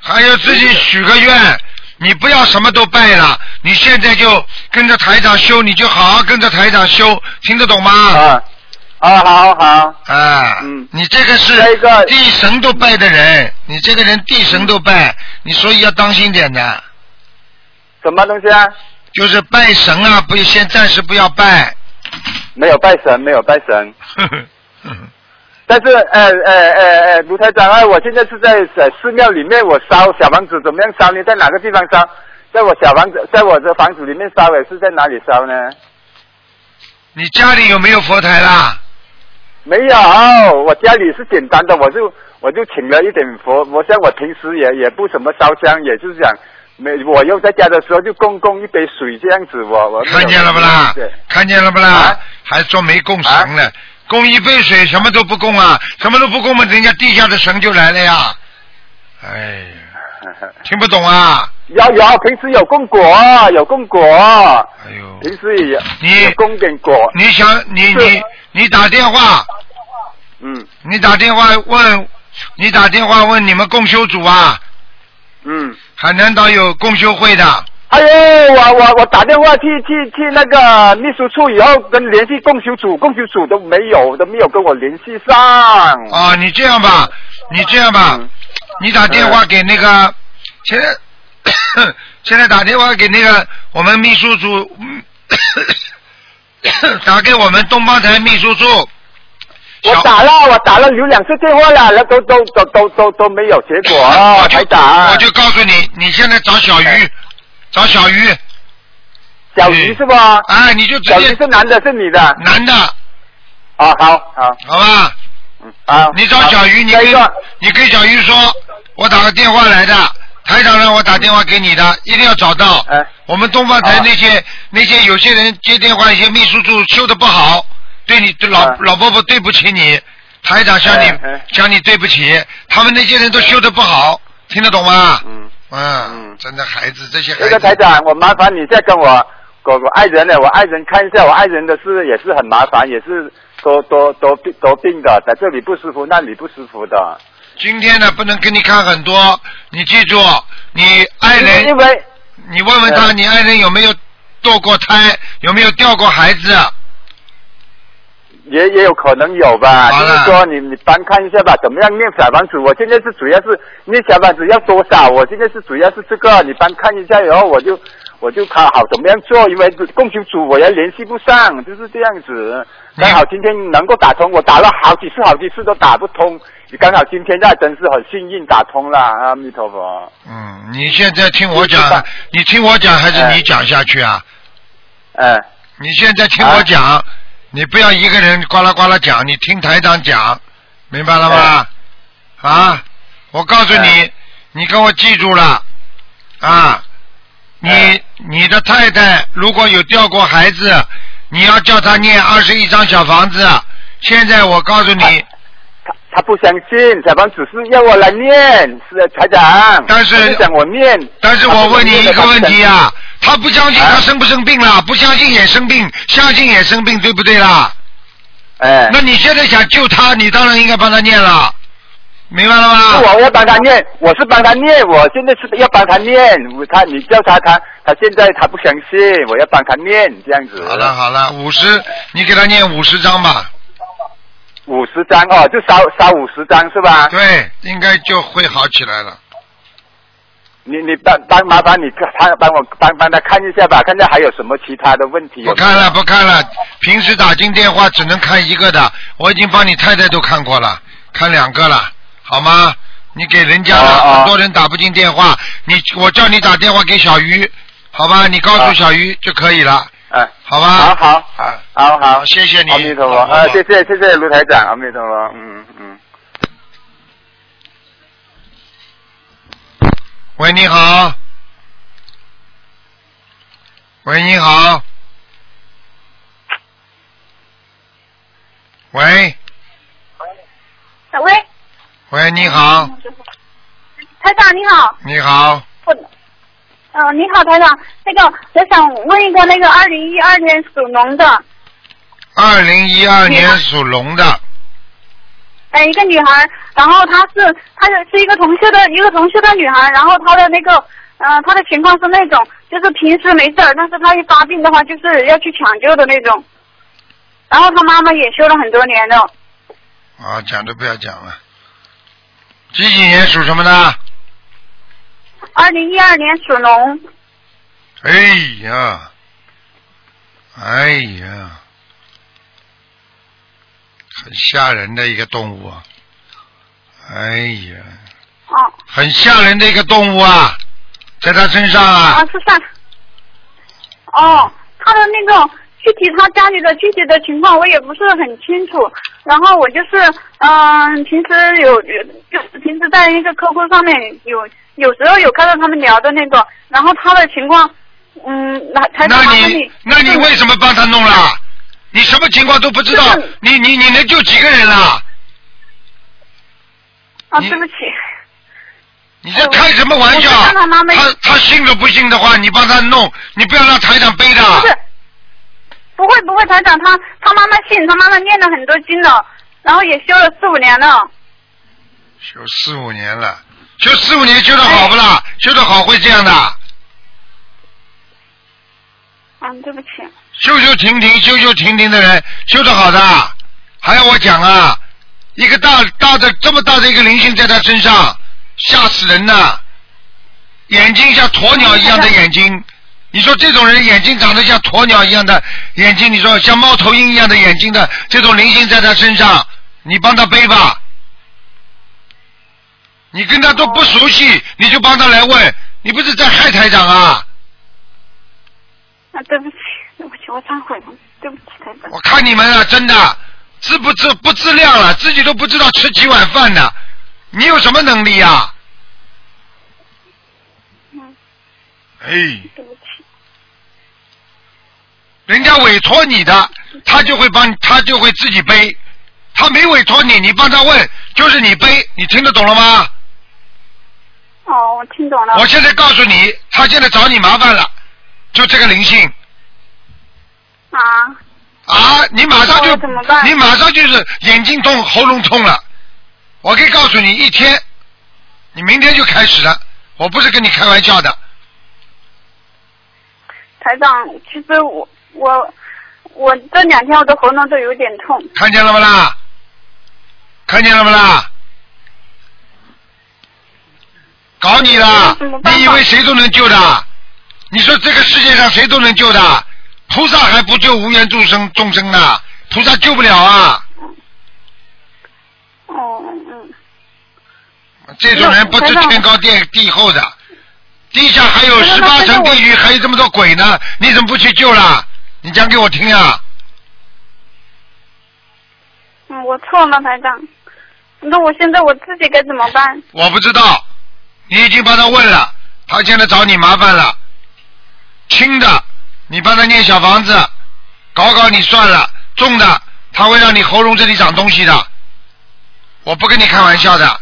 Speaker 1: 还有自己许个愿，你不要什么都拜了，你现在就跟着台长修，你就好好跟着台长修，听得懂吗？
Speaker 6: 啊啊，好好，
Speaker 1: 啊，
Speaker 6: 嗯
Speaker 1: 你这个是地神都拜的人，你这个人地神都拜，你所以要当心点的，
Speaker 6: 什么东西啊？
Speaker 1: 就是拜神啊，不先暂时不要拜。
Speaker 6: 没有拜神，没有拜神。但是呃呃呃呃，卢台长啊，我现在是在呃寺庙里面，我烧小房子怎么样烧？呢在哪个地方烧？在我小房子，在我的房子里面烧，也是在哪里烧呢？
Speaker 1: 你家里有没有佛台啦？
Speaker 6: 没有，我家里是简单的，我就我就请了一点佛，我像我平时也也不怎么烧香，也就是讲，没我又在家的时候就供供一杯水这样子，我我
Speaker 1: 看见了不啦
Speaker 6: 对？
Speaker 1: 看见了不啦
Speaker 6: 啊？
Speaker 1: 还说没供神呢，供一杯水什么都不供啊，什么都不供嘛，人家地下的神就来了呀。哎呀，听不懂啊？
Speaker 6: 有有，平时有供果，有供果，
Speaker 1: 哎呦，
Speaker 6: 平时也有
Speaker 1: 你
Speaker 6: 供点果，
Speaker 1: 你想你你你打电话，
Speaker 6: 嗯
Speaker 1: 你打电话问，你打电话问你们共修组啊，
Speaker 6: 嗯。
Speaker 1: 海南岛有共修会的，
Speaker 6: 哎呦，我我我打电话去去去那个秘书处以后，跟联系共修组，共修组都没有都没有跟我联系上。
Speaker 1: 啊，你这样吧，你这样吧，
Speaker 6: 嗯
Speaker 1: 你打电话给那个，现在 现在打电话给那个我们秘书处，嗯 打给我们东方台秘书处。小
Speaker 6: 我打了，我打了有两次电话了，那都都都都都都没有结果。
Speaker 1: 我就
Speaker 6: 打，
Speaker 1: 我就告诉你，你现在找小鱼，找小鱼，
Speaker 6: 小鱼是吧？
Speaker 1: 哎，你就直
Speaker 6: 小鱼
Speaker 1: 接
Speaker 6: 是男的，是女的？
Speaker 1: 男的，
Speaker 6: 啊，好好，
Speaker 1: 好吧？
Speaker 6: 嗯，好。
Speaker 1: 你找小鱼，你跟小鱼说，我打个电话来的，台长让我打电话给你的，一定要找到。
Speaker 6: 哎
Speaker 1: 我们东方台
Speaker 6: 啊
Speaker 1: 那些、那些有些人接电话，一些秘书处修的不好，对你对老、
Speaker 6: 啊
Speaker 1: 老伯伯对不起你，台长向你、向你对不起，他们那些人都修的不好，听得懂吗？
Speaker 6: 嗯，
Speaker 1: 嗯
Speaker 6: 嗯
Speaker 1: 真的孩子，这些孩
Speaker 6: 那
Speaker 1: 子。
Speaker 6: 个台长，我麻烦你再跟我我我爱人呢，我爱人看一下，我爱人的事也是很麻烦，也是多多多病多病的，在这里不舒服，那里不舒服的。
Speaker 1: 今天呢，不能给你看很多，你记住，你爱人
Speaker 6: 因为
Speaker 1: 你问问他，
Speaker 6: 呃
Speaker 1: 你爱人有没有堕过胎，有没有掉过孩子？
Speaker 6: 也也有可能有吧，就是说你你帮看一下吧，怎么样念小房子？我现在是主要是念小房子要多少？我现在是主要是这个，你帮看一下以后我就我就看好怎么样做，因为供求组我也联系不上，就是这样子。刚好今天能够打通，我打了好几次好几次都打不通，你刚好今天那真是很幸运打通了，阿弥陀佛。
Speaker 1: 嗯，你现在听我讲
Speaker 6: 你
Speaker 1: 听我讲还是
Speaker 6: 哎
Speaker 1: 你讲下去啊？
Speaker 6: 嗯，
Speaker 1: 你现在听我讲，你不要一个人呱啦呱啦讲，你听台长讲，明白了吗？啊，我告诉你
Speaker 6: 哎，
Speaker 1: 你跟我记住了。啊，你
Speaker 6: 哎
Speaker 1: 你的太太如果有掉过孩子，你要叫她念二十一张小房子。现在我告诉你，
Speaker 6: 他他不相信，小房只是要我来念，是台长。
Speaker 1: 但是
Speaker 6: 他就讲我念，
Speaker 1: 但是我问你一个问题啊，他不相信
Speaker 6: 啊
Speaker 1: 他生不生病了，不相信也生病，相信也生病，对不对啦？
Speaker 6: 哎，
Speaker 1: 那你现在想救他，你当然应该帮他念了，明白了吗？
Speaker 6: 是我要帮他念，我是帮他念，我现在是要帮他念。他你叫他他他现在他不相信，我要帮他念这样子。
Speaker 1: 好了，好了，五十，你给他念五十张吧。
Speaker 6: 五十张哦，就烧烧五十张是吧？
Speaker 1: 对，应该就会好起来了。
Speaker 6: 你你帮帮麻烦你看帮我帮帮他看一下吧，看看还有什么其他的问题。
Speaker 1: 不看了，不看了。平时打进电话只能看一个的，我已经帮你太太都看过了，看两个了，好吗？你给人家了，
Speaker 6: 哦哦
Speaker 1: 很多人打不进电话，你我叫你打电话给小鱼，好吧？你告诉
Speaker 6: 啊
Speaker 1: 小鱼就可以了，
Speaker 6: 哎，
Speaker 1: 好吧？
Speaker 6: 好好
Speaker 1: 啊，
Speaker 6: 好好，
Speaker 1: 谢谢你
Speaker 6: 阿弥陀佛，
Speaker 1: 好好
Speaker 6: 啊，谢谢谢谢卢台长，阿弥陀佛，嗯
Speaker 1: 喂，你好。喂，你好。喂。
Speaker 2: 喂。
Speaker 1: 喂，你好。
Speaker 2: 台长，你好。
Speaker 1: 你好。
Speaker 2: 嗯，你好，台长。那个，我想问一个，那个二零一二年属龙的。
Speaker 1: 二零一二年属龙的。
Speaker 2: 哎，一个女孩，然后她是她是是一个同修的一个同修的女孩，然后她的那个，呃，她的情况是那种，就是平时没事儿，但是她一发病的话，就是要去抢救的那种。然后她妈妈也修了很多年了，
Speaker 1: 啊，讲都不要讲了。几几年属什么的？
Speaker 2: 二零一二年属龙，
Speaker 1: 哎呀，哎呀，很吓人的一个动物啊！哎呀，
Speaker 2: 哦，
Speaker 1: 很吓人的一个动物啊，在他身上啊。
Speaker 2: 啊，是上，哦，他的那个具体他家里的具体的情况我也不是很清楚，然后我就是嗯、平时有有就是平时在一个 QQ 上面有有时候有看到他们聊的那个，然后他的情况，嗯，那才
Speaker 1: 那你。那你为什么帮他弄了？你什么情况都不知道，你你你能救几个人啦？
Speaker 2: 啊，对不起，
Speaker 1: 你在开什么玩笑？
Speaker 2: 他
Speaker 1: 他他信都不信的话，你帮他弄，你不要让台长背的。
Speaker 2: 不是，不会不会，台长他他妈妈信，他妈妈念了很多经了，然后也修了四五年了。
Speaker 1: 修四五年了，修四五年修的好不啦？修的好会这样的，
Speaker 2: 嗯，对不起。
Speaker 1: 修修停停，修修停停的人修的好的，还要我讲啊？一个大大的这么大的一个灵性在他身上，吓死人了！眼睛像鸵鸟一样的眼睛，你说这种人眼睛长得像鸵鸟一样的眼睛，你说像猫头鹰一样的眼睛的这种灵性在他身上，你帮他背吧。你跟他都不熟悉，你就帮他来问，你不是在害台长啊？
Speaker 2: 啊，对不起，对不起，我忏悔了，对不起，台长。
Speaker 1: 我看你们啊，真的自不自不自量了，自己都不知道吃几碗饭呢，你有什么能力呀、
Speaker 2: 嗯，
Speaker 1: 哎，
Speaker 2: 对不起。
Speaker 1: 人家委托你的，他就会帮，他就会自己背；他没委托你，你帮他问，就是你背，你听得懂了吗？
Speaker 2: 哦，我听懂了。
Speaker 1: 我现在告诉你，他现在找你麻烦了，就这个灵性
Speaker 2: 啊，
Speaker 1: 啊，你马上就
Speaker 2: 怎么办
Speaker 1: 你马上就是眼睛痛、喉咙痛了。我可以告诉你，一天，你明天就开始了，我不是跟你开玩笑的。
Speaker 2: 台长，其实我我我这两天我的喉咙都有点痛。
Speaker 1: 看见了不啦？看见了不啦？搞你了你以为谁都能救的？你说这个世界上谁都能救的？菩萨还不救无缘众生众生呢？菩萨救不了啊！
Speaker 2: 哦嗯
Speaker 1: 这种人不知天高地地厚的，地下还有十八层地狱，还有这么多鬼呢，你怎么不去救啦？你讲给我听啊！
Speaker 2: 嗯，我错了，台长。那我现在我自己该怎么办？
Speaker 1: 我不知道，你已经帮他问了，他现在找你麻烦了。轻的，你帮他念小房子，搞搞你算了；重的，他会让你喉咙这里长东西的。我不跟你开玩笑的，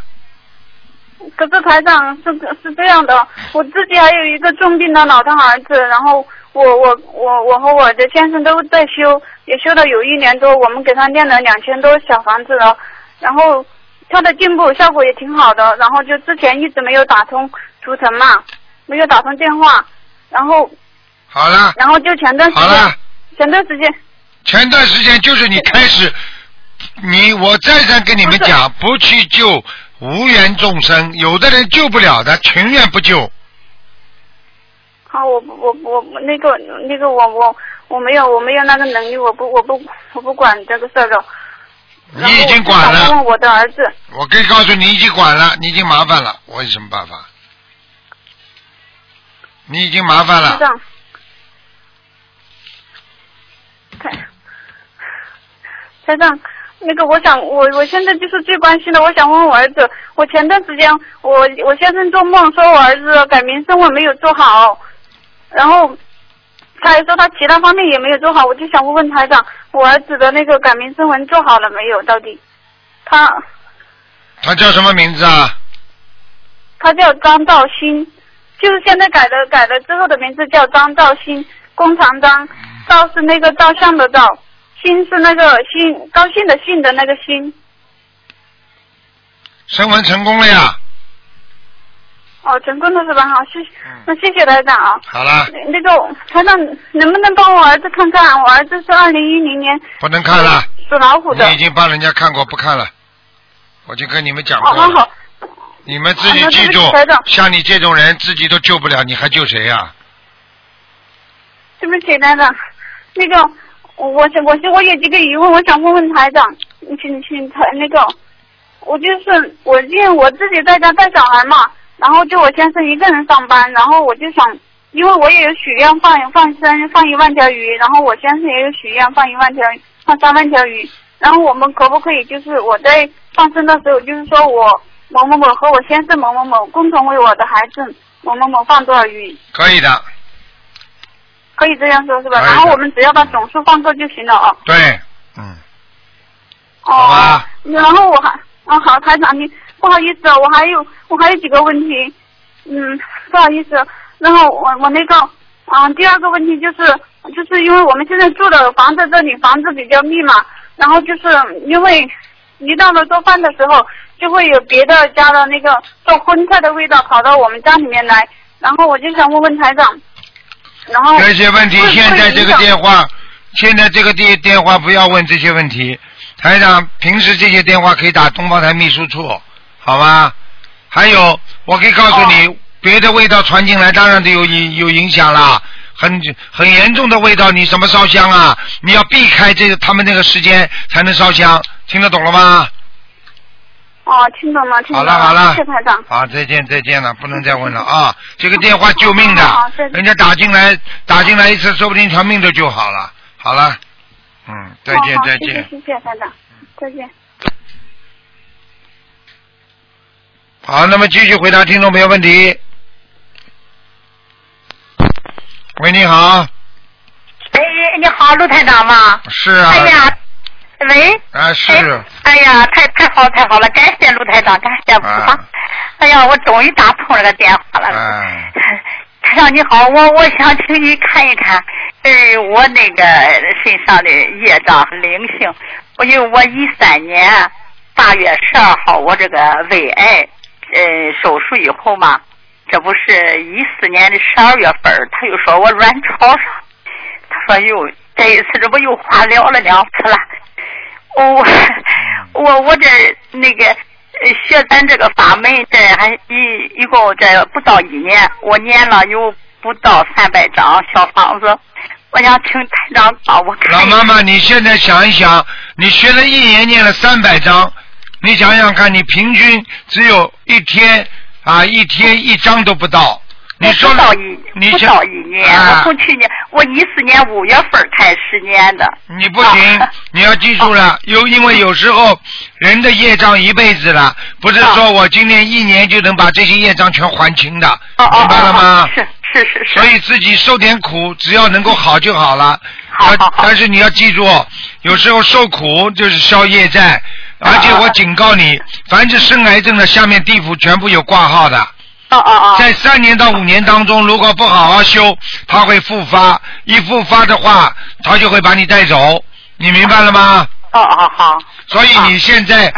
Speaker 2: 可是台长是是这样的，我自己还有一个重病的老大儿子，然后我我我我和我的先生都在修，也修了有一年多，我们给他念了两千多小房子了，然后他的进步效果也挺好的，然后就之前一直没有打通图腾嘛，没有打通电话，然后
Speaker 1: 好了，
Speaker 2: 然后就前段时
Speaker 1: 好了。
Speaker 2: 间，前段时间。
Speaker 1: 前段时间就是你开始，你我再三跟你们讲，不去救无缘众生，有的人救不了的，情愿不救。
Speaker 2: 好，我我我我那个那个我我我没有我没有那个能力，我不我不我不管这个事儿了。
Speaker 1: 你已经管了，
Speaker 2: 问我的儿子，
Speaker 1: 我可以告诉你，已经管了，你已经麻烦了，我有什么办法？你已经麻烦了，
Speaker 2: 台长，台台长，那个我想我我现在就是最关心的，我想问问我儿子，我前段时间我我先生做梦说我儿子改名声我没有做好，然后他还说他其他方面也没有做好，我就想问问台长，
Speaker 7: 我儿子的那个改名声纹做好了没有？到底他
Speaker 1: 他叫什么名字啊？
Speaker 7: 他叫张兆新，就是现在改的改了之后的名字叫张兆新，工长张，兆是那个照相的兆，新是那个心高兴的兴的那个兴。
Speaker 1: 升文成功了呀。
Speaker 7: 哦，成功了是吧？好，谢谢
Speaker 1: 嗯，
Speaker 7: 那谢谢台长啊。
Speaker 1: 好了，
Speaker 7: 那那个台长，能不能帮我儿子看看？我儿子是二零一零年
Speaker 1: 不能看了，
Speaker 7: 属老虎的
Speaker 1: 你已。经帮人家看过，不看了。我就跟你们讲
Speaker 7: 哦，
Speaker 1: 过了，
Speaker 7: 好好，
Speaker 1: 你们自己记住
Speaker 7: 起台长，
Speaker 1: 像你这种人自己都救不了，你还救谁呀、
Speaker 7: 对不起台长，那个我我是我是我有几个疑问，我想问问台长，请请台那个，我就是我因为我自己在家带小孩嘛，然后就我先生一个人上班，然后我就想，因为我也有许愿放放生放一万条鱼，然后我先生也有许愿放一万条放三万条鱼，然后我们可不可以就是我在放生的时候，就是说我某某某和我先生某某某共同为我的孩子某某某放多少鱼，
Speaker 1: 可以的，
Speaker 7: 可以这样说是吧？然后我们只要把总数放够就行了哦。
Speaker 1: 对，嗯，
Speaker 7: 哦。
Speaker 1: 好吧。
Speaker 7: 然后我还啊好，台长你不好意思哦，我还有我还有几个问题，嗯，不好意思。然后我我那个嗯，第二个问题就是就是因为我们现在住的房子这里房子比较密嘛，然后就是因为一到了做饭的时候，就会有别的家的那个做荤菜的味道跑到我们家里面来，然后我就想问问台长，然后
Speaker 1: 这些问题现在这个电话，现在这个电电话不要问这些问题。台长，平时这些电话可以打东方台秘书处，好吗？还有，我可以告诉你，
Speaker 7: 哦
Speaker 1: 别的味道传进来，当然都有影有影响啦。很很严重的味道，你怎么烧香啊？你要避开这个他们那个时间才能烧香，听得懂了吗？
Speaker 7: 哦，听懂了，听懂
Speaker 1: 了好了
Speaker 7: 谢谢台长。
Speaker 1: 好，再见再见了，不能再问了啊！这个电话救命的 人家打进来打进来一次，说不定条命都救好了。好了，嗯，再见
Speaker 7: 好好
Speaker 1: 再见。
Speaker 7: 谢谢谢谢台长，再见。
Speaker 1: 好，那么继续回答听众朋友问题。喂，你好，
Speaker 8: 哎，你好，陆台长吗？
Speaker 1: 是啊，
Speaker 8: 哎呀，喂。
Speaker 1: 啊是，
Speaker 8: 哎呀，太太好太好了，感谢卢台长，感谢菩萨。
Speaker 1: 啊
Speaker 8: 哎呀，我终于打通这个电话了。
Speaker 1: 哎，
Speaker 8: 台长你好，我我想请你看一看，呃，我那个身上的业障和灵性。我因为我一三年八月十二号我这个胃癌呃手术以后嘛，这不是一四年的十二月份儿他又说我卵巢上，他说又这一次这不又化疗了两次了。我我我这那个呃学咱这个法门，这还一一共这不到一年，我念了有不到三百张小房子，我想请台长帮我看。
Speaker 1: 老妈妈，你现在想一想，你学了一年，念了三百章，你想想看，你平均只有一天啊，一天一张都不到。你说
Speaker 8: 不到一不
Speaker 1: 你想
Speaker 8: 到一年，
Speaker 1: 啊
Speaker 8: 我从去年我一四年五月份开始念的。
Speaker 1: 你不行，
Speaker 8: 啊
Speaker 1: 你要记住了，有因为有时候人的业障一辈子了，不是说我今年一年就能把这些业障全还清的，明白了吗
Speaker 8: 哦？是是是是。
Speaker 1: 所以自己受点苦，只要能够好就好了。
Speaker 8: 好好好
Speaker 1: 但是你要记住，有时候受苦就是消业债，而且我警告你，凡是生癌症的，下面地府全部有挂号的。
Speaker 8: 哦哦哦。
Speaker 1: 在三年到五年当中，如果不好好修，它会复发。一复发的话，它就会把你带走。你明白了吗？
Speaker 8: 哦哦好。
Speaker 1: 所以你现在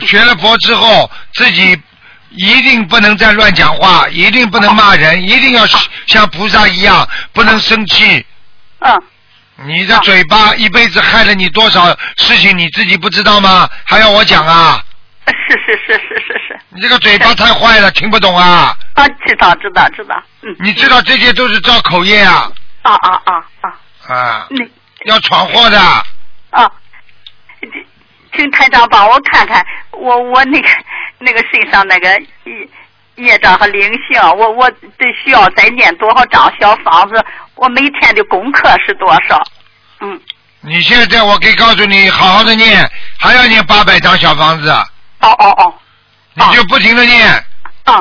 Speaker 1: 学了佛之后，自己一定不能再乱讲话，一定不能骂人，一定要像菩萨一样，不能生气。
Speaker 8: 嗯。
Speaker 1: 你的嘴巴一辈子害了你多少事情，你自己不知道吗？还要我讲啊？
Speaker 8: 是是是是是是。
Speaker 1: 你这个嘴巴太坏了，听不懂啊？
Speaker 8: 啊，知道知道知道。嗯。
Speaker 1: 你知道这些都是造口业啊
Speaker 8: 啊啊啊啊！
Speaker 1: 啊！
Speaker 8: 那
Speaker 1: 要闯祸的。
Speaker 8: 啊，请请台长帮我看看，我我那个那个身上那个业业障和灵性，我我得需要再念多少张小房子？我每天的功课是多少？嗯。
Speaker 1: 你现在我可以告诉你，好好的念，还要念八百张小房子，
Speaker 8: 哦哦哦。
Speaker 1: 你就不停的念，
Speaker 8: 啊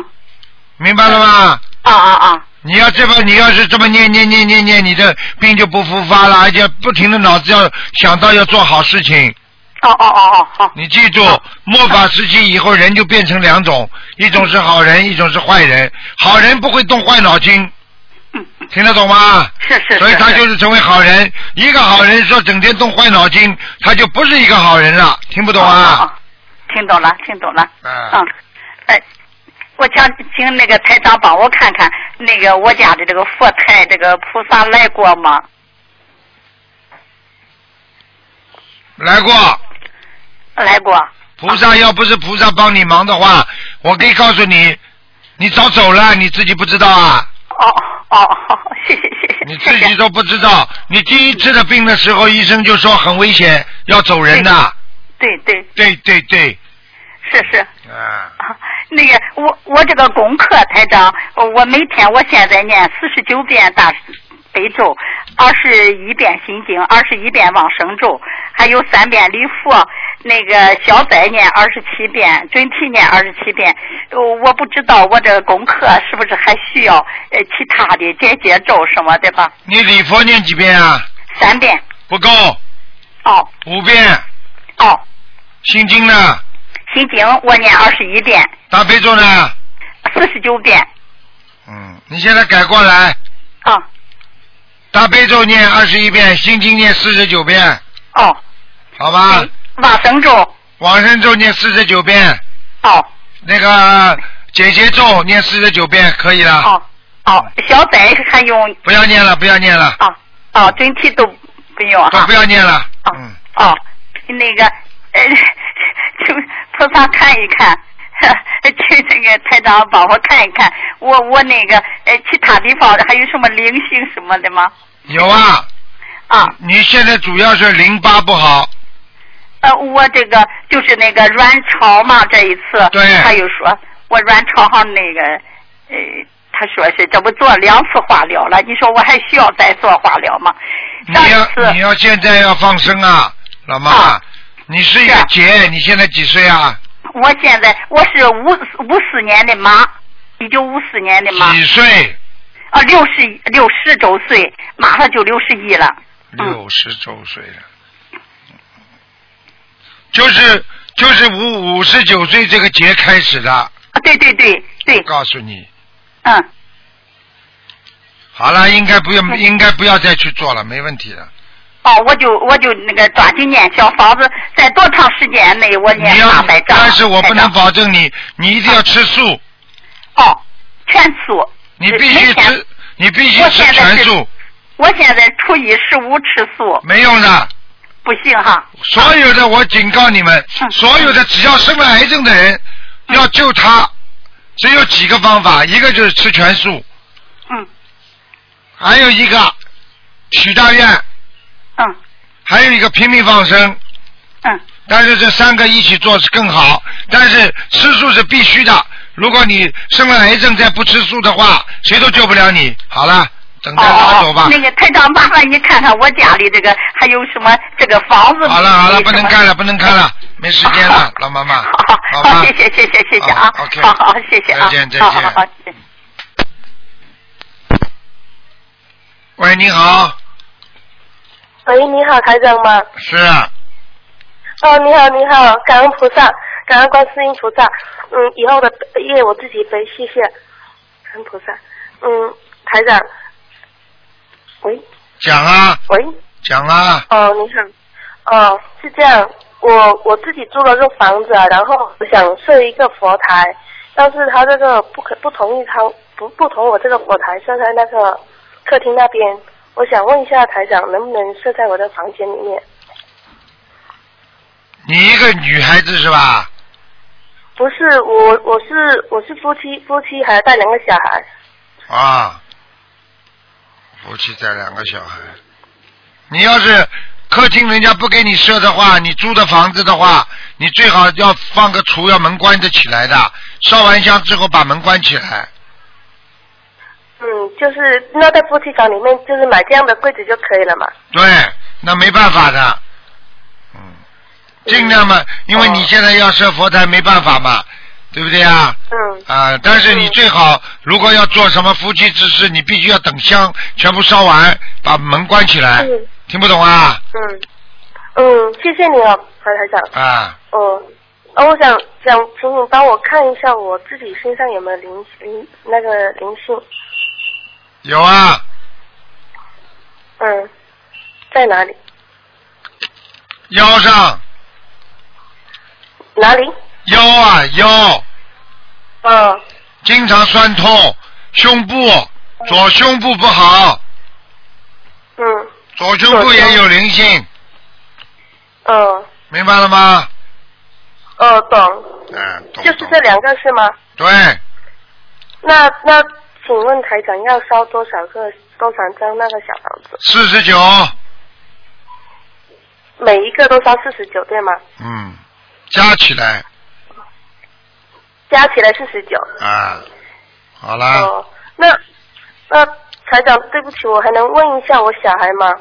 Speaker 1: 明白了吗？
Speaker 8: 啊啊啊！
Speaker 1: 你要这么，你要是这么念念念念念，你的病就不复发了，而且不停的脑子要想到要做好事情。
Speaker 8: 哦哦哦哦，好。
Speaker 1: 你记住，末法时期以后人就变成两种，一种是好人，一种是坏人。好人不会动坏脑筋，听得懂吗？
Speaker 8: 是是。
Speaker 1: 所以他就是成为好人。一个好人说整天动坏脑筋，他就不是一个好人了。听不懂啊？
Speaker 8: 听懂了，听懂了。
Speaker 1: 嗯。
Speaker 8: 嗯，哎，我想请那个台长帮我看看，那个我家的这个佛台，这个菩萨来过吗？
Speaker 1: 来过。
Speaker 8: 来过。
Speaker 1: 菩萨要不是菩萨帮你忙的话，我可以告诉你，你早走了，你自己不知道啊。
Speaker 8: 哦哦，谢谢谢谢。
Speaker 1: 你自己都不知道，你第一次的病的时候，医生就说很危险，要走人的。
Speaker 8: 对对。
Speaker 1: 对对对。
Speaker 8: 是是。
Speaker 1: 啊。
Speaker 8: 那个我我这个功课台长，我每天我现在念四十九遍大悲咒，二十一遍心经，二十一遍往生咒，还有三遍礼佛。那个小灾念二十七遍，准提念二十七遍。我不知道我这个功课是不是还需要呃其他的解结咒什么的吧？
Speaker 1: 你礼佛念几遍啊？
Speaker 8: 三遍。
Speaker 1: 不够。
Speaker 8: 哦。
Speaker 1: 五遍。
Speaker 8: 哦。
Speaker 1: 心经呢？
Speaker 8: 心经我念二十一遍。
Speaker 1: 大悲咒呢？
Speaker 8: 四十九遍。
Speaker 1: 嗯，你现在改过来。
Speaker 8: 啊。
Speaker 1: 大悲咒念二十一遍，心经念四十九遍。
Speaker 8: 哦。
Speaker 1: 好吧。
Speaker 8: 往生咒。
Speaker 1: 往生咒念四十九遍。
Speaker 8: 哦。
Speaker 1: 那个姐姐咒念四十九遍可以了。
Speaker 8: 哦哦，小仔还用？
Speaker 1: 不要念了，不要念了。
Speaker 8: 哦哦，真题都不用
Speaker 1: 都不要念了。
Speaker 8: 嗯。哦，那个呃，请菩萨看一看，请这个台长帮我看一看，我我那个呃其他地方还有什么灵性什么的吗？
Speaker 1: 有啊。
Speaker 8: 啊。
Speaker 1: 你现在主要是淋巴不好。
Speaker 8: 呃，我这个就是那个卵巢嘛，这一次，
Speaker 1: 对，
Speaker 8: 他又说我卵巢上那个，呃，他说是这不做两次化疗了，你说我还需要再做化疗吗？
Speaker 1: 你要你要现在要放生啊，老妈，
Speaker 8: 啊、
Speaker 1: 你是一个姐，你现在几岁啊？
Speaker 8: 我现在我是五五四年的马，一九五四年的马。
Speaker 1: 几岁？
Speaker 8: 啊，六十六十周岁，马上就六十一了。
Speaker 1: 六十周岁了。就是就是五五十九岁这个节开始的。啊，
Speaker 8: 对对对对。
Speaker 1: 我告诉你。
Speaker 8: 嗯。
Speaker 1: 好了，应该不用，应该不要再去做了，没问题的。
Speaker 8: 哦，我就我就那个抓紧念小房子，在多长时间内我念八百张？
Speaker 1: 但是我不能保证你，你一定要吃素。
Speaker 8: 哦，全素。
Speaker 1: 你必须吃，你必须吃全素。
Speaker 8: 我现在初一十五吃素。
Speaker 1: 没用的。
Speaker 8: 不行哈！
Speaker 1: 所有的我警告你们，所有的只要生了癌症的人，要救他，只有几个方法，一个就是吃全素，
Speaker 8: 嗯，
Speaker 1: 还有一个许大愿，
Speaker 8: 嗯，
Speaker 1: 还有一个拼命放生，
Speaker 8: 嗯，
Speaker 1: 但是这三个一起做是更好，但是吃素是必须的。如果你生了癌症再不吃素的话，谁都救不了你。好了。等待拿走吧。
Speaker 8: 那个台长，麻烦你看看我家里这个还有什么这个房子。
Speaker 1: 好了好了，不能看了不能看了，没时间了，老妈妈。
Speaker 8: 好，好，谢谢谢谢谢谢啊。
Speaker 1: OK。
Speaker 8: 好好谢谢啊。
Speaker 1: 再见再见。
Speaker 8: 好好好。
Speaker 1: 喂，你好。
Speaker 9: 喂，你好，台长吗？
Speaker 1: 是啊。
Speaker 9: 哦，你好你好，感恩菩萨，感恩观世音菩萨。嗯，以后的业我自己背，谢谢。感恩菩萨。嗯，台长。喂，
Speaker 1: 讲啊。
Speaker 9: 喂，
Speaker 1: 讲啊。
Speaker 9: 哦，你好。哦，是这样，我我自己租了个房子，啊然后想设一个佛台，但是他这个不可不同意他不不同我这个佛台设在那个客厅那边，我想问一下台长，能不能设在我的房间里面？
Speaker 1: 你一个女孩子是吧？
Speaker 9: 不是，我我是我是夫妻，夫妻还带两个小孩。
Speaker 1: 啊。夫妻带两个小孩，你要是客厅人家不给你设的话，你租的房子的话，你最好要放个橱，要门关着起来的。烧完香之后把门关起来。
Speaker 9: 嗯，就是那在夫妻房里面，就是买这样的柜子就可以了嘛。
Speaker 1: 对，那没办法的。嗯。尽量嘛，因为你现在要设佛台，没办法嘛。对不对啊？
Speaker 9: 嗯
Speaker 1: 啊，但是你最好如果要做什么夫妻之事，你必须要等香全部烧完，把门关起来。
Speaker 9: 嗯
Speaker 1: 听不懂啊？
Speaker 9: 嗯嗯，谢谢你哦，何台长。
Speaker 1: 啊，
Speaker 9: 哦，哦，我想想，请你帮我看一下我自己身上有没有灵灵那个灵性。
Speaker 1: 有啊，
Speaker 9: 嗯，在哪里？
Speaker 1: 腰上。
Speaker 9: 哪里？
Speaker 1: 腰啊腰，
Speaker 9: 嗯
Speaker 1: 经常酸痛，胸部左胸部不好，
Speaker 9: 嗯。
Speaker 1: 左胸部也有灵性，
Speaker 9: 嗯
Speaker 1: 明白了吗？
Speaker 9: 哦，懂。
Speaker 1: 嗯，懂。
Speaker 9: 就是这两个是吗？
Speaker 1: 对，
Speaker 9: 那那，请问台长要烧多少个多少张那个小房子？
Speaker 1: 四十九，
Speaker 9: 每一个都烧四十九对吗？
Speaker 1: 嗯，加起来
Speaker 9: 加起来四十九。
Speaker 1: 啊，好啦，
Speaker 9: 哦，那那台长，对不起，我还能问一下我小孩吗？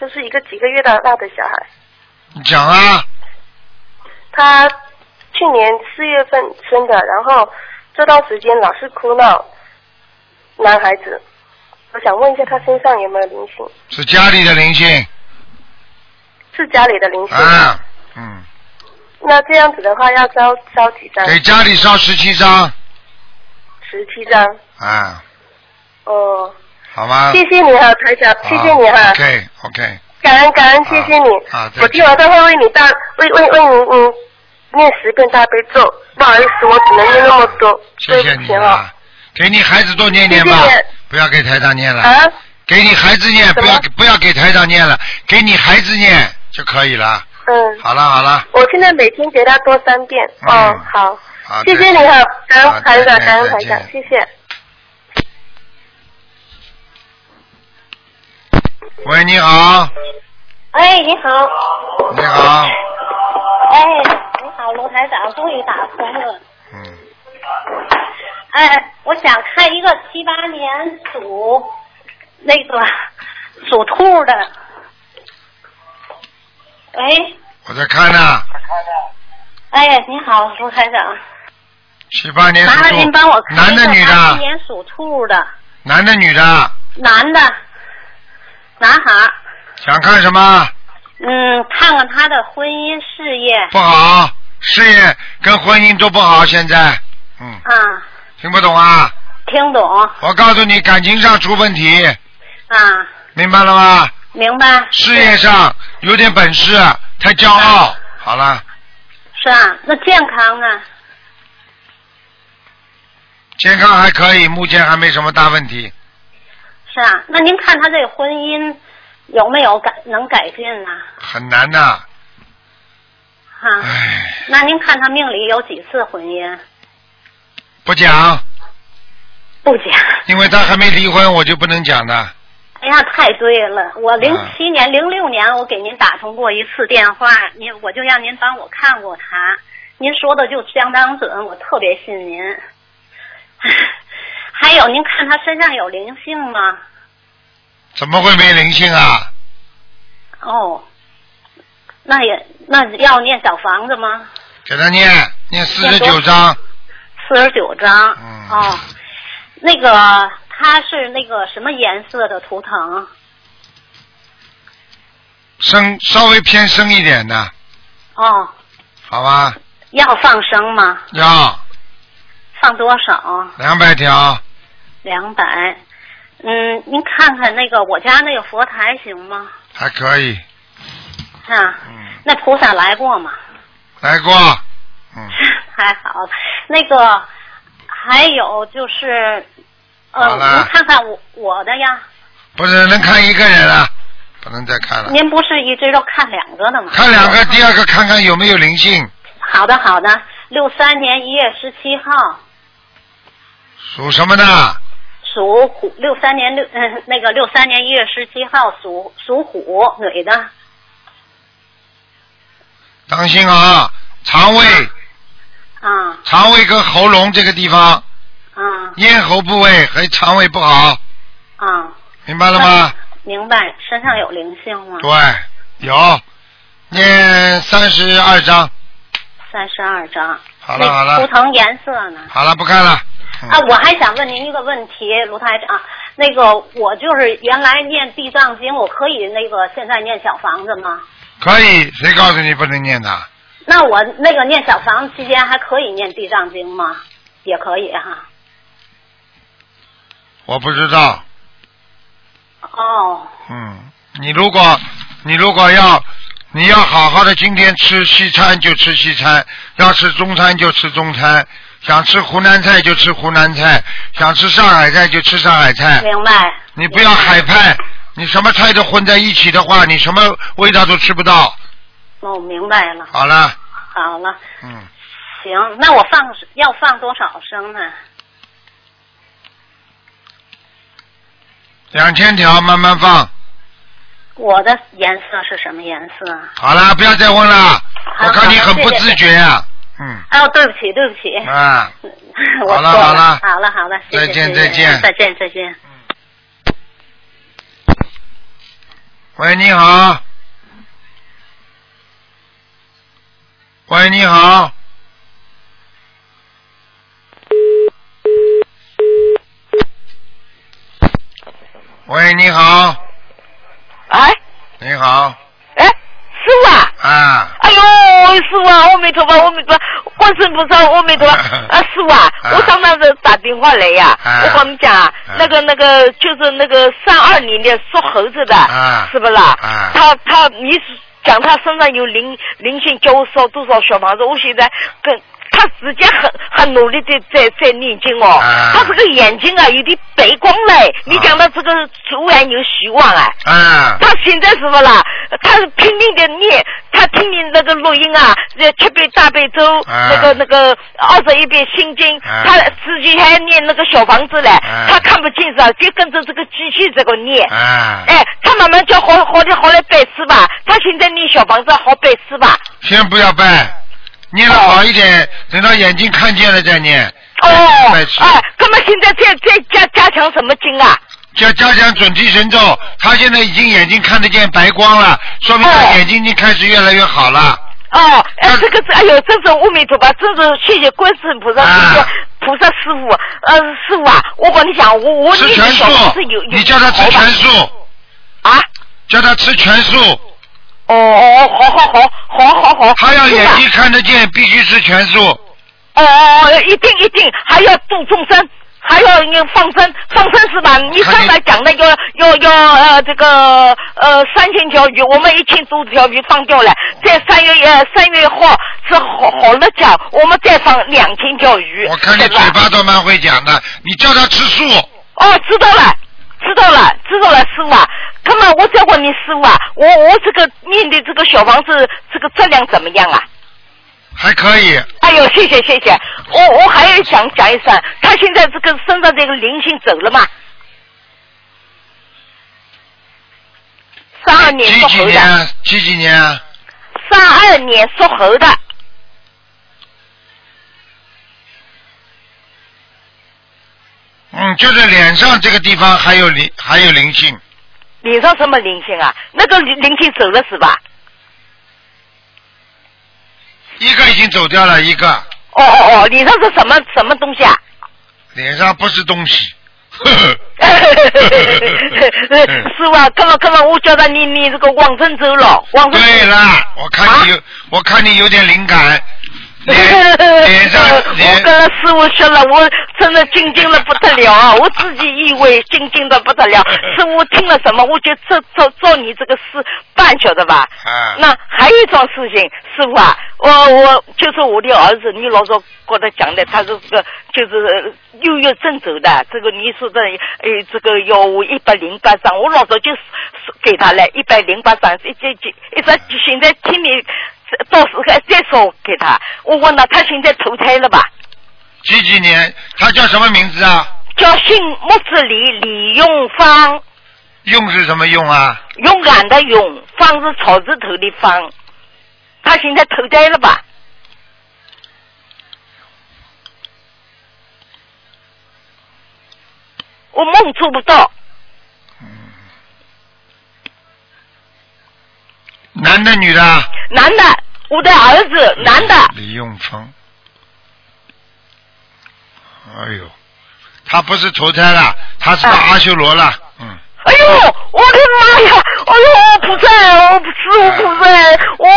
Speaker 9: 就是一个几个月大大的小孩，
Speaker 1: 你讲啊，
Speaker 9: 他去年四月份生的，然后这段时间老是哭闹，男孩子。我想问一下，他身上有没有灵性？
Speaker 1: 是家里的灵性
Speaker 9: 是家里的灵性吗？
Speaker 1: 啊，嗯，
Speaker 9: 那这样子的话，要烧烧几张？
Speaker 1: 给家里烧十七张
Speaker 9: 十七张。
Speaker 1: 啊，
Speaker 9: 哦，
Speaker 1: 好吗？
Speaker 9: 谢谢你哈，台长，谢谢你哈
Speaker 1: ，OK OK，
Speaker 9: 感恩感恩，谢谢你。
Speaker 1: 啊
Speaker 9: 我今晚上会为你大为为为你嗯念十遍大悲咒，不好意思，我只能念那么多，
Speaker 1: 谢谢你。啊，给你孩子多念念吧
Speaker 9: 谢谢，
Speaker 1: 不要给台长念了。
Speaker 9: 啊，
Speaker 1: 给你孩子念，不要不要给台长念了，给你孩子念就可以了。
Speaker 9: 嗯，
Speaker 1: 好了好了，
Speaker 9: 我现在每天给他多三遍。
Speaker 1: 嗯
Speaker 9: 哦，好，
Speaker 1: 好，
Speaker 9: 谢谢你哈，感
Speaker 1: 好
Speaker 9: 恩台长，感恩台长，谢谢。
Speaker 1: 喂，你好，
Speaker 10: 哎，你好。
Speaker 1: 你好，
Speaker 10: 哎，你好，卢台长，终于打通了。
Speaker 1: 嗯，
Speaker 10: 哎，我想看一个七八年属那个属兔的。喂，
Speaker 1: 我在看呢，
Speaker 10: 哎，你好，卢台长，
Speaker 1: 七八年
Speaker 10: 麻
Speaker 1: 属兔
Speaker 10: 烦您帮我，看
Speaker 1: 男的女
Speaker 10: 一个八七
Speaker 1: 的，
Speaker 10: 年属兔的，
Speaker 1: 男的女的，
Speaker 10: 男的，男孩。
Speaker 1: 想看什么？
Speaker 10: 嗯，看看他的婚姻事业。
Speaker 1: 不好，事业跟婚姻都不好，现在，嗯，
Speaker 10: 啊，
Speaker 1: 听不懂啊？
Speaker 10: 听懂
Speaker 1: 我告诉你，感情上出问题，
Speaker 10: 啊，
Speaker 1: 明白了吗？
Speaker 10: 明白。
Speaker 1: 事业上有点本事，太骄傲。好了，
Speaker 10: 是啊，那健康呢？
Speaker 1: 健康还可以，目前还没什么大问题。
Speaker 10: 是啊，那您看他这个婚姻有没有改能改进呢？
Speaker 1: 很难的，
Speaker 10: 哈、那您看他命里有几次婚姻？
Speaker 1: 不讲，
Speaker 10: 不讲。
Speaker 1: 因为他还没离婚，我就不能讲的。
Speaker 10: 哎呀，太对了！我零
Speaker 1: 啊
Speaker 10: 七年、零六年我给您打通过一次电话，您我就让您帮我看过他，您说的就相当准，我特别信您。还有，您看他身上有灵性吗？
Speaker 1: 怎么会没灵性啊？
Speaker 10: 哦，那也那要念小房子吗？
Speaker 1: 给他念念四十九章，
Speaker 10: 四十九张。
Speaker 1: 嗯
Speaker 10: 哦，那个它是那个什么颜色的图腾？
Speaker 1: 深稍微偏深一点的，
Speaker 10: 哦，
Speaker 1: 好吧？
Speaker 10: 要放生吗？
Speaker 1: 要
Speaker 10: 放多少？
Speaker 1: 两百条，
Speaker 10: 两百。嗯，您看看那个我家那个佛台行吗？
Speaker 1: 还可以。
Speaker 10: 啊，
Speaker 1: 嗯
Speaker 10: 那菩萨来过吗？
Speaker 1: 来过，嗯，
Speaker 10: 还好。那个还有就是，呃，您看看我我的呀。
Speaker 1: 不是能看一个人了，不能再看了。
Speaker 10: 您不是一直都看两个的吗？
Speaker 1: 看两个，第二个看看有没有灵性，
Speaker 10: 好的，好的。六三年一月十七号，
Speaker 1: 属什么的？
Speaker 10: 属虎。六三年六嗯，那个六三年一月十七号属属虎，女的。
Speaker 1: 当心啊，肠胃、
Speaker 10: 啊
Speaker 1: 肠胃跟喉咙这个地方，
Speaker 10: 啊
Speaker 1: 咽喉部位和肠胃不好，
Speaker 10: 啊！
Speaker 1: 明白了吗？
Speaker 10: 明白。身上有灵性吗？
Speaker 1: 对，有，念三十二章，
Speaker 10: 三十二章。
Speaker 1: 好了好了
Speaker 10: 那图腾颜色呢？
Speaker 1: 好了，不看了。嗯
Speaker 10: 啊，我还想问您一个问题，卢台长，那个我就是原来念地藏经，我可以那个现在念小房子吗？
Speaker 1: 可以，谁告诉你不能念的？
Speaker 10: 那我那个念小房子期间还可以念地藏经吗？也可以哈。
Speaker 1: 我不知道。
Speaker 10: 哦，
Speaker 1: 嗯，你如果你如果要你要好好的，今天吃西餐就吃西餐，要吃中餐就吃中餐，想吃湖南菜就吃湖南菜，想吃上海菜就吃上海菜。
Speaker 10: 明白。
Speaker 1: 你不要海派，你什么菜都混在一起的话，你什么味道都吃不到。
Speaker 10: 哦，明白了。
Speaker 1: 好了，
Speaker 10: 好了，
Speaker 1: 嗯，
Speaker 10: 行，那我放要放多少声呢？
Speaker 1: 两千条慢慢放。
Speaker 10: 我的颜色是什么颜色？
Speaker 1: 好了，不要再问了，
Speaker 10: 好
Speaker 1: 我看你很不自觉啊、嗯，
Speaker 10: 哦，对不起，对不起。
Speaker 1: 啊，
Speaker 10: 我
Speaker 1: 好了
Speaker 10: 错
Speaker 1: 好了
Speaker 10: 好了好了，
Speaker 1: 再见再见
Speaker 10: 再见再见。
Speaker 1: 喂，你好。喂，你好。喂，你好，
Speaker 11: 哎
Speaker 1: 你好，
Speaker 11: 哎，师傅啊！
Speaker 1: 啊，
Speaker 11: 哎呦，师傅啊，阿弥陀佛，阿弥陀佛，观世音菩萨，阿弥陀佛。啊，师傅啊，我上那个打电话来呀，
Speaker 1: 啊
Speaker 11: 我跟你讲啊，那个那个就是那个三二年的属猴子的，
Speaker 1: 啊
Speaker 11: 是不啦？
Speaker 1: 啊
Speaker 11: 他他你是讲他身上有灵灵性，叫我烧多少小房子？我现在跟。他自己很很努力的在在念经哦，
Speaker 1: 啊。
Speaker 11: 他这个眼睛啊有点白光嘞，你讲到这个突然有希望啊。
Speaker 1: 啊，
Speaker 11: 他现在是不啦？他是拼命的念，他听你那个录音啊，呃，七遍大悲咒，
Speaker 1: 啊。
Speaker 11: 那个那个二十一遍心经，
Speaker 1: 啊。
Speaker 11: 他自己还念那个小房子嘞，
Speaker 1: 啊。
Speaker 11: 他看不见是吧？就跟着这个机器这个念。
Speaker 1: 啊，
Speaker 11: 哎，他慢慢叫好好的好来拜师吧，他现在念小房子好拜师吧。
Speaker 1: 先不要拜，念的好一点，等到眼睛看见了再念。
Speaker 11: 哦，哎，那么现在再再加加强什么经啊？
Speaker 1: 加加强准提神咒，他现在已经眼睛看得见白光了，说明他
Speaker 11: 哦
Speaker 1: 眼睛已经开始越来越好了。
Speaker 11: 哦，哎，这个是，哎呦，真是阿弥陀佛，真是谢谢观世音菩萨，
Speaker 1: 啊
Speaker 11: 谢谢菩萨师傅，呃，师傅啊，我跟你讲，我我
Speaker 1: 吃全素你叫他吃全素。
Speaker 11: 啊？
Speaker 1: 叫他吃全素。
Speaker 11: 哦哦，好好好，好好好。
Speaker 1: 他要眼睛看得见，必须吃全素。
Speaker 11: 哦哦哦，一定一定，还要度众生，还要要放生，放生是吧？你上来讲的要要要呃这个呃三千条鱼，我们一千多条鱼放掉了，在三月呃三月号是好好了讲，我们再放两千条鱼。
Speaker 1: 我看你嘴巴都蛮会讲的，你叫他吃素。
Speaker 11: 哦，知道了，知道了，知道了，师傅啊。那么我再问你，师傅啊，我我这个念的这个小房子，这个质量怎么样啊？
Speaker 1: 还可以，
Speaker 11: 哎呦，谢谢谢谢，我我还要想讲一声，他现在这个身上这个灵性走了吗？三二年
Speaker 1: 几
Speaker 11: 属猴的，
Speaker 1: 几年啊？几几年啊？
Speaker 11: 三二年属猴的，
Speaker 1: 嗯，就是脸上这个地方还有灵，还有灵性，
Speaker 11: 脸上什么灵性啊？那个灵灵性走了是吧？
Speaker 1: 一个已经走掉了，一个
Speaker 11: 哦哦哦，脸上是什么什么东西啊？
Speaker 1: 脸上不是东西。
Speaker 11: 师傅啊，刚刚刚刚我叫他你你这个往生走了，往生。
Speaker 1: 对了，我看你有，我看你有点灵感，脸脸上
Speaker 11: 我
Speaker 1: 脸
Speaker 11: 跟师傅学了，我真的精进的不得了啊！我自己以为精进的不得了，师傅听了什么，我就照照照你这个事办，晓得吧？
Speaker 1: 啊，
Speaker 11: 那还有一桩事情，师傅啊，我我就是我的儿子，你老早跟他讲的，他是这个就是忧郁症走的，这个你说的，呃，这个要我一百零八张，我老早就给他了一百零八张，一这这一直现在听你到时候再说给他，我问他，他现在投胎了吧？
Speaker 1: 几几年？他叫什么名字啊？
Speaker 11: 叫姓木子李，李用芳，
Speaker 1: 用是什么用啊？
Speaker 11: 勇敢的勇，芳是草字头的芳，他现在投胎了吧？我梦做不到，
Speaker 1: 男的女的啊？
Speaker 11: 男的，我的儿子，男的，
Speaker 1: 李永峰，哎呦，他不是投胎了，他是阿修罗了。嗯，
Speaker 11: 哎呦，我的妈呀！哎呦，菩萨，我师傅菩萨，我，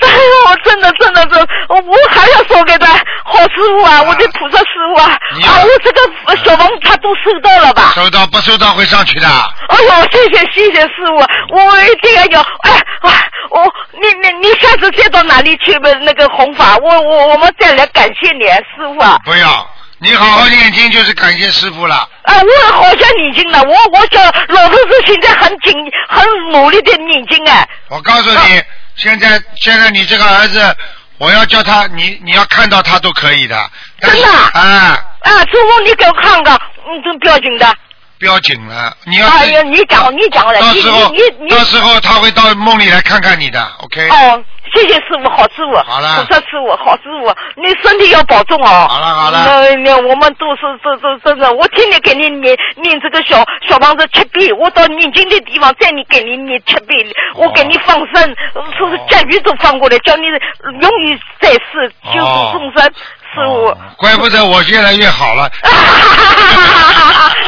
Speaker 11: 哎呦，真的真的真的，我我还要说给他，好师傅啊，我的菩萨师傅啊，啊，我这个小王他都收到了吧？
Speaker 1: 收到不收到会上去的。
Speaker 11: 哎呦，谢谢谢谢师傅，我一定要有，哎哎，我你你你下次再到哪里去吧？那个弘法，我我我们再来感谢你，师傅啊。
Speaker 1: 不要，你好好念经就是感谢师傅了。
Speaker 11: 啊，我好像念经了，我我叫老头子现在很紧很努力的念经哎。
Speaker 1: 我告诉你，现在现在你这个儿子，我要叫他，你你要看到他都可以的。真的？啊，
Speaker 11: 啊，师傅你给我看看，嗯，这不要紧的。
Speaker 1: 不要紧了，你要
Speaker 11: 哎呀，你讲你讲了，你
Speaker 1: 到时候
Speaker 11: 你你你。
Speaker 1: 到时候他会到梦里来看看你的，OK？
Speaker 11: 哦，谢谢师傅，好师傅，
Speaker 1: 好了。
Speaker 11: 菩萨师傅，好师傅，你身体要保重哦。
Speaker 1: 好了好了。
Speaker 11: 那那我们都是这这真的，我天天给你念念这个小小房子七遍，我到念经的地方再你给你念七遍，我给你放生，说是降雨都放过来，叫你永远在世救度众生，师傅。
Speaker 1: 怪不得我越来越好了。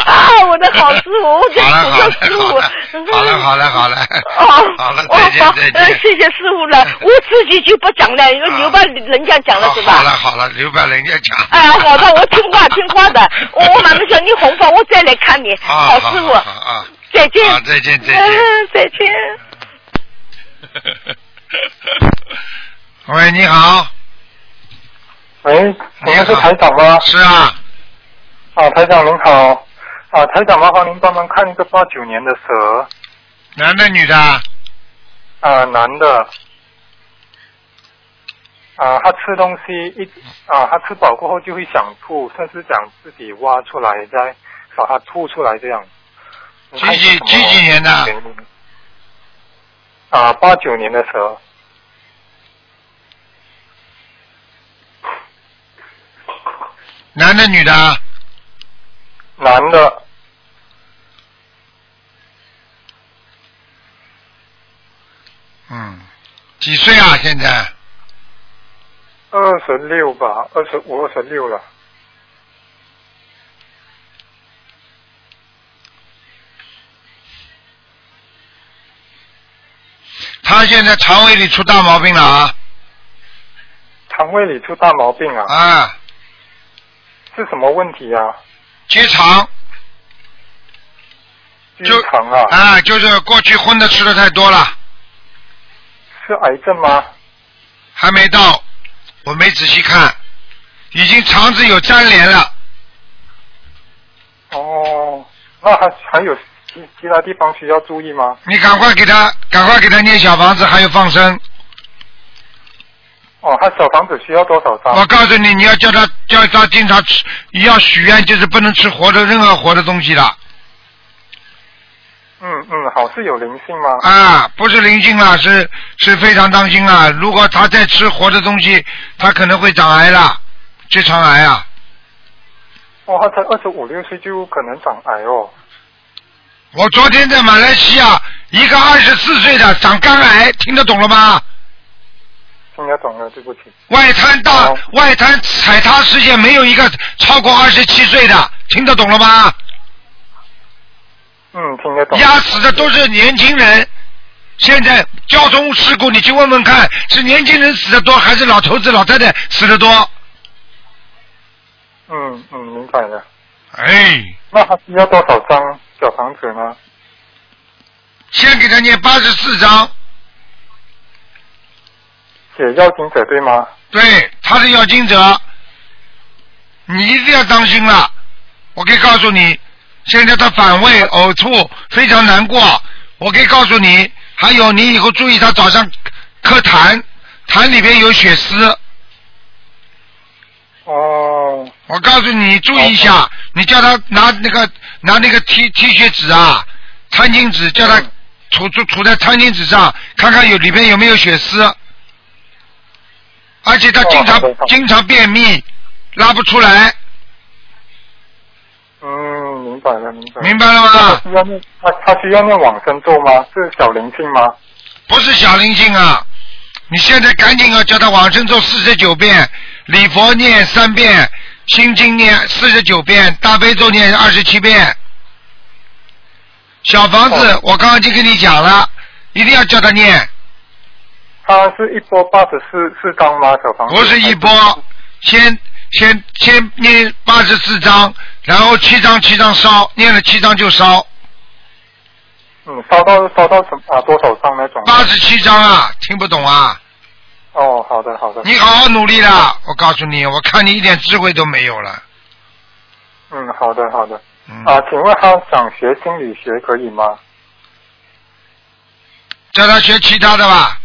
Speaker 11: 啊，我的好师傅，我的
Speaker 1: 好了
Speaker 11: 师傅。
Speaker 1: 了好了，好了好了好了，
Speaker 11: 哦，
Speaker 1: 好了
Speaker 11: 哦
Speaker 1: 再见
Speaker 11: 好呃
Speaker 1: 再见。
Speaker 11: 谢谢师傅了，我自己就不讲了，因为留把人家讲了是吧？
Speaker 1: 好了好了，留把人家讲。
Speaker 11: 哎，好的，我听话听话的，我 我马上叫你红包，我再来看你，
Speaker 1: 啊
Speaker 11: 好师傅，
Speaker 1: 啊，
Speaker 11: 再见。
Speaker 1: 好再见再见
Speaker 11: 嗯，再见。
Speaker 1: 喂，你好。
Speaker 12: 是台长吗？
Speaker 1: 是啊。
Speaker 12: 啊，台长您好。啊，台长，麻烦您帮忙看一个八九年的蛇。
Speaker 1: 男的女的？
Speaker 12: 啊，男的。啊，他吃东西一啊，他吃饱过后就会想吐，甚至想自己挖出来再把它吐出来这样。
Speaker 1: 几几几几年的？
Speaker 12: 啊，八九年的蛇。
Speaker 1: 男的女的？
Speaker 12: 男的。
Speaker 1: 嗯，几岁啊？现在？
Speaker 12: 二十六吧，二十五、二十六了。
Speaker 1: 他现在肠胃里出大毛病了啊！
Speaker 12: 肠胃里出大毛病啊？
Speaker 1: 啊，
Speaker 12: 是什么问题啊？
Speaker 1: 结肠。
Speaker 12: 结肠啊？
Speaker 1: 啊，就是过去荤的吃的太多了。
Speaker 12: 是癌症吗？
Speaker 1: 还没到，我没仔细看，已经肠子有粘连了。
Speaker 12: 哦，那还还有其其他地方需要注意吗？
Speaker 1: 你赶快给他，赶快给他念小房子，还有放生。
Speaker 12: 哦，他小房子需要多少张？
Speaker 1: 我告诉你，你要叫他叫他经常吃，要许愿，就是不能吃活的任何活的东西的
Speaker 12: 嗯嗯，好，是有灵性吗？
Speaker 1: 啊，不是灵性啊，是是非常当心啊！如果他再吃活的东西，他可能会长癌了，结肠癌啊！
Speaker 12: 哦，他才二十五六岁就可能长癌哦。
Speaker 1: 我昨天在马来西亚，一个二十四岁的长肝癌，听得懂了吗？
Speaker 12: 听得懂了，对不起。
Speaker 1: 外滩大、外滩踩踏事件没有一个超过二十七岁的，听得懂了吗？
Speaker 12: 嗯，听得懂。
Speaker 1: 压死的都是年轻人。现在交通事故，你去问问看，是年轻人死的多，还是老头子老太太死的多？
Speaker 12: 嗯嗯，明白了。
Speaker 1: 哎，
Speaker 12: 那还需要多少张小房子呢？
Speaker 1: 先给他念八十四章，
Speaker 12: 写要经者对吗？
Speaker 1: 对，他是要经者，你一定要当心了。我可以告诉你，现在他反胃、呕吐，非常难过。我可以告诉你，还有你以后注意，他早上咳痰，痰里边有血丝。
Speaker 12: 哦。
Speaker 1: 我告诉你，注意一下，你叫他拿那个拿那个 T T 恤纸啊，餐巾纸，叫他涂涂涂在餐巾纸上，看看有里边有没有血丝。而且他经常、经常便秘，拉不出来。
Speaker 12: 嗯，明白了，明白了。
Speaker 1: 明白了吗
Speaker 12: 他需要念他他需要念往生咒吗？是小灵性吗？
Speaker 1: 不是小灵性啊！你现在赶紧啊叫他往生咒四十九遍，礼佛念三遍，心经念四十九遍，大悲咒念二十七遍。小房子，我刚刚已经跟你讲了，一定要叫他念，
Speaker 12: 他是一波八十四四张吗？小房子
Speaker 1: 不是一波，先先先念八十四张，然后七张七张烧，念了七张就烧，
Speaker 12: 嗯，烧到烧到什啊多少张那种？
Speaker 1: 八十七张啊，听不懂啊？
Speaker 12: 哦，好的好的。
Speaker 1: 你好好努力啦！我告诉你，我看你一点智慧都没有了。
Speaker 12: 嗯，好的好的。
Speaker 1: 嗯
Speaker 12: 啊，请问他想学心理学可以吗？
Speaker 1: 叫他学其他的吧。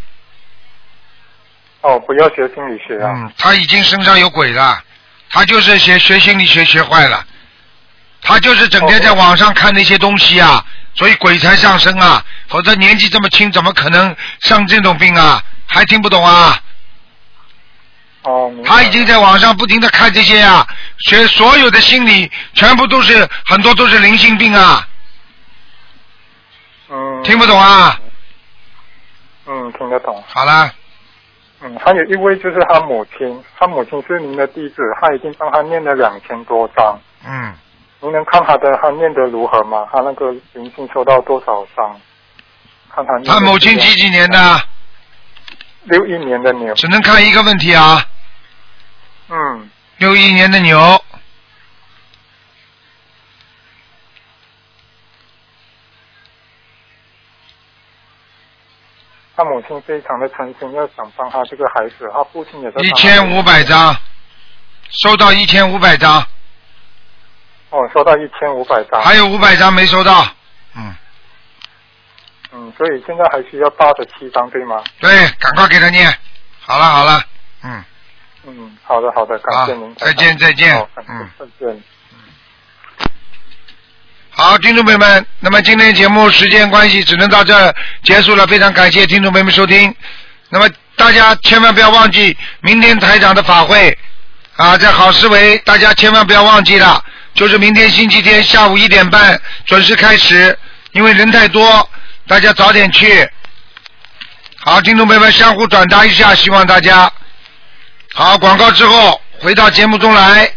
Speaker 12: 哦，不要学心理学啊。
Speaker 1: 嗯，他已经身上有鬼了，他就是学学心理学学坏了，他就是整天在网上看那些东西啊，所以鬼才上身啊，否则年纪这么轻，怎么可能上这种病啊？还听不懂啊？
Speaker 12: 哦，
Speaker 1: 他已经在网上不停的看这些啊，学所有的心理，全部都是很多都是灵性病啊，
Speaker 12: 嗯。
Speaker 1: 听不懂啊？
Speaker 12: 嗯，听得懂。
Speaker 1: 好了，
Speaker 12: 嗯，还有一位就是他母亲，他母亲是您的弟子，他已经帮他念了两千多章。
Speaker 1: 嗯，
Speaker 12: 您能看他的他念得如何吗？他那个灵性收到多少章？看他念
Speaker 1: 他母亲几几年的？
Speaker 12: 六一年的牛。
Speaker 1: 只能看一个问题啊，
Speaker 12: 嗯，
Speaker 1: 六一年的牛，
Speaker 12: 他母亲非常的贪心，要想帮他这个孩子，他父亲也在。
Speaker 1: 一千五百。张，收到一千五百张，
Speaker 12: 哦，收到一千五百张。
Speaker 1: 还有五百张没收到。嗯，
Speaker 12: 嗯，所以现在还需要八十七张，对吗？
Speaker 1: 对，赶快给他念。好了好了，嗯，
Speaker 12: 嗯，好的好的，感谢您。
Speaker 1: 再见再见嗯
Speaker 12: 再见。
Speaker 1: 好，听众朋友们，那么今天节目时间关系只能到这儿结束了，非常感谢听众朋友们收听。那么大家千万不要忘记明天台长的法会啊，在好思维，大家千万不要忘记了，就是明天星期天下午一点半准时开始，因为人太多，大家早点去。好，听众朋友们相互转达一下，希望大家好。广告之后回到节目中来。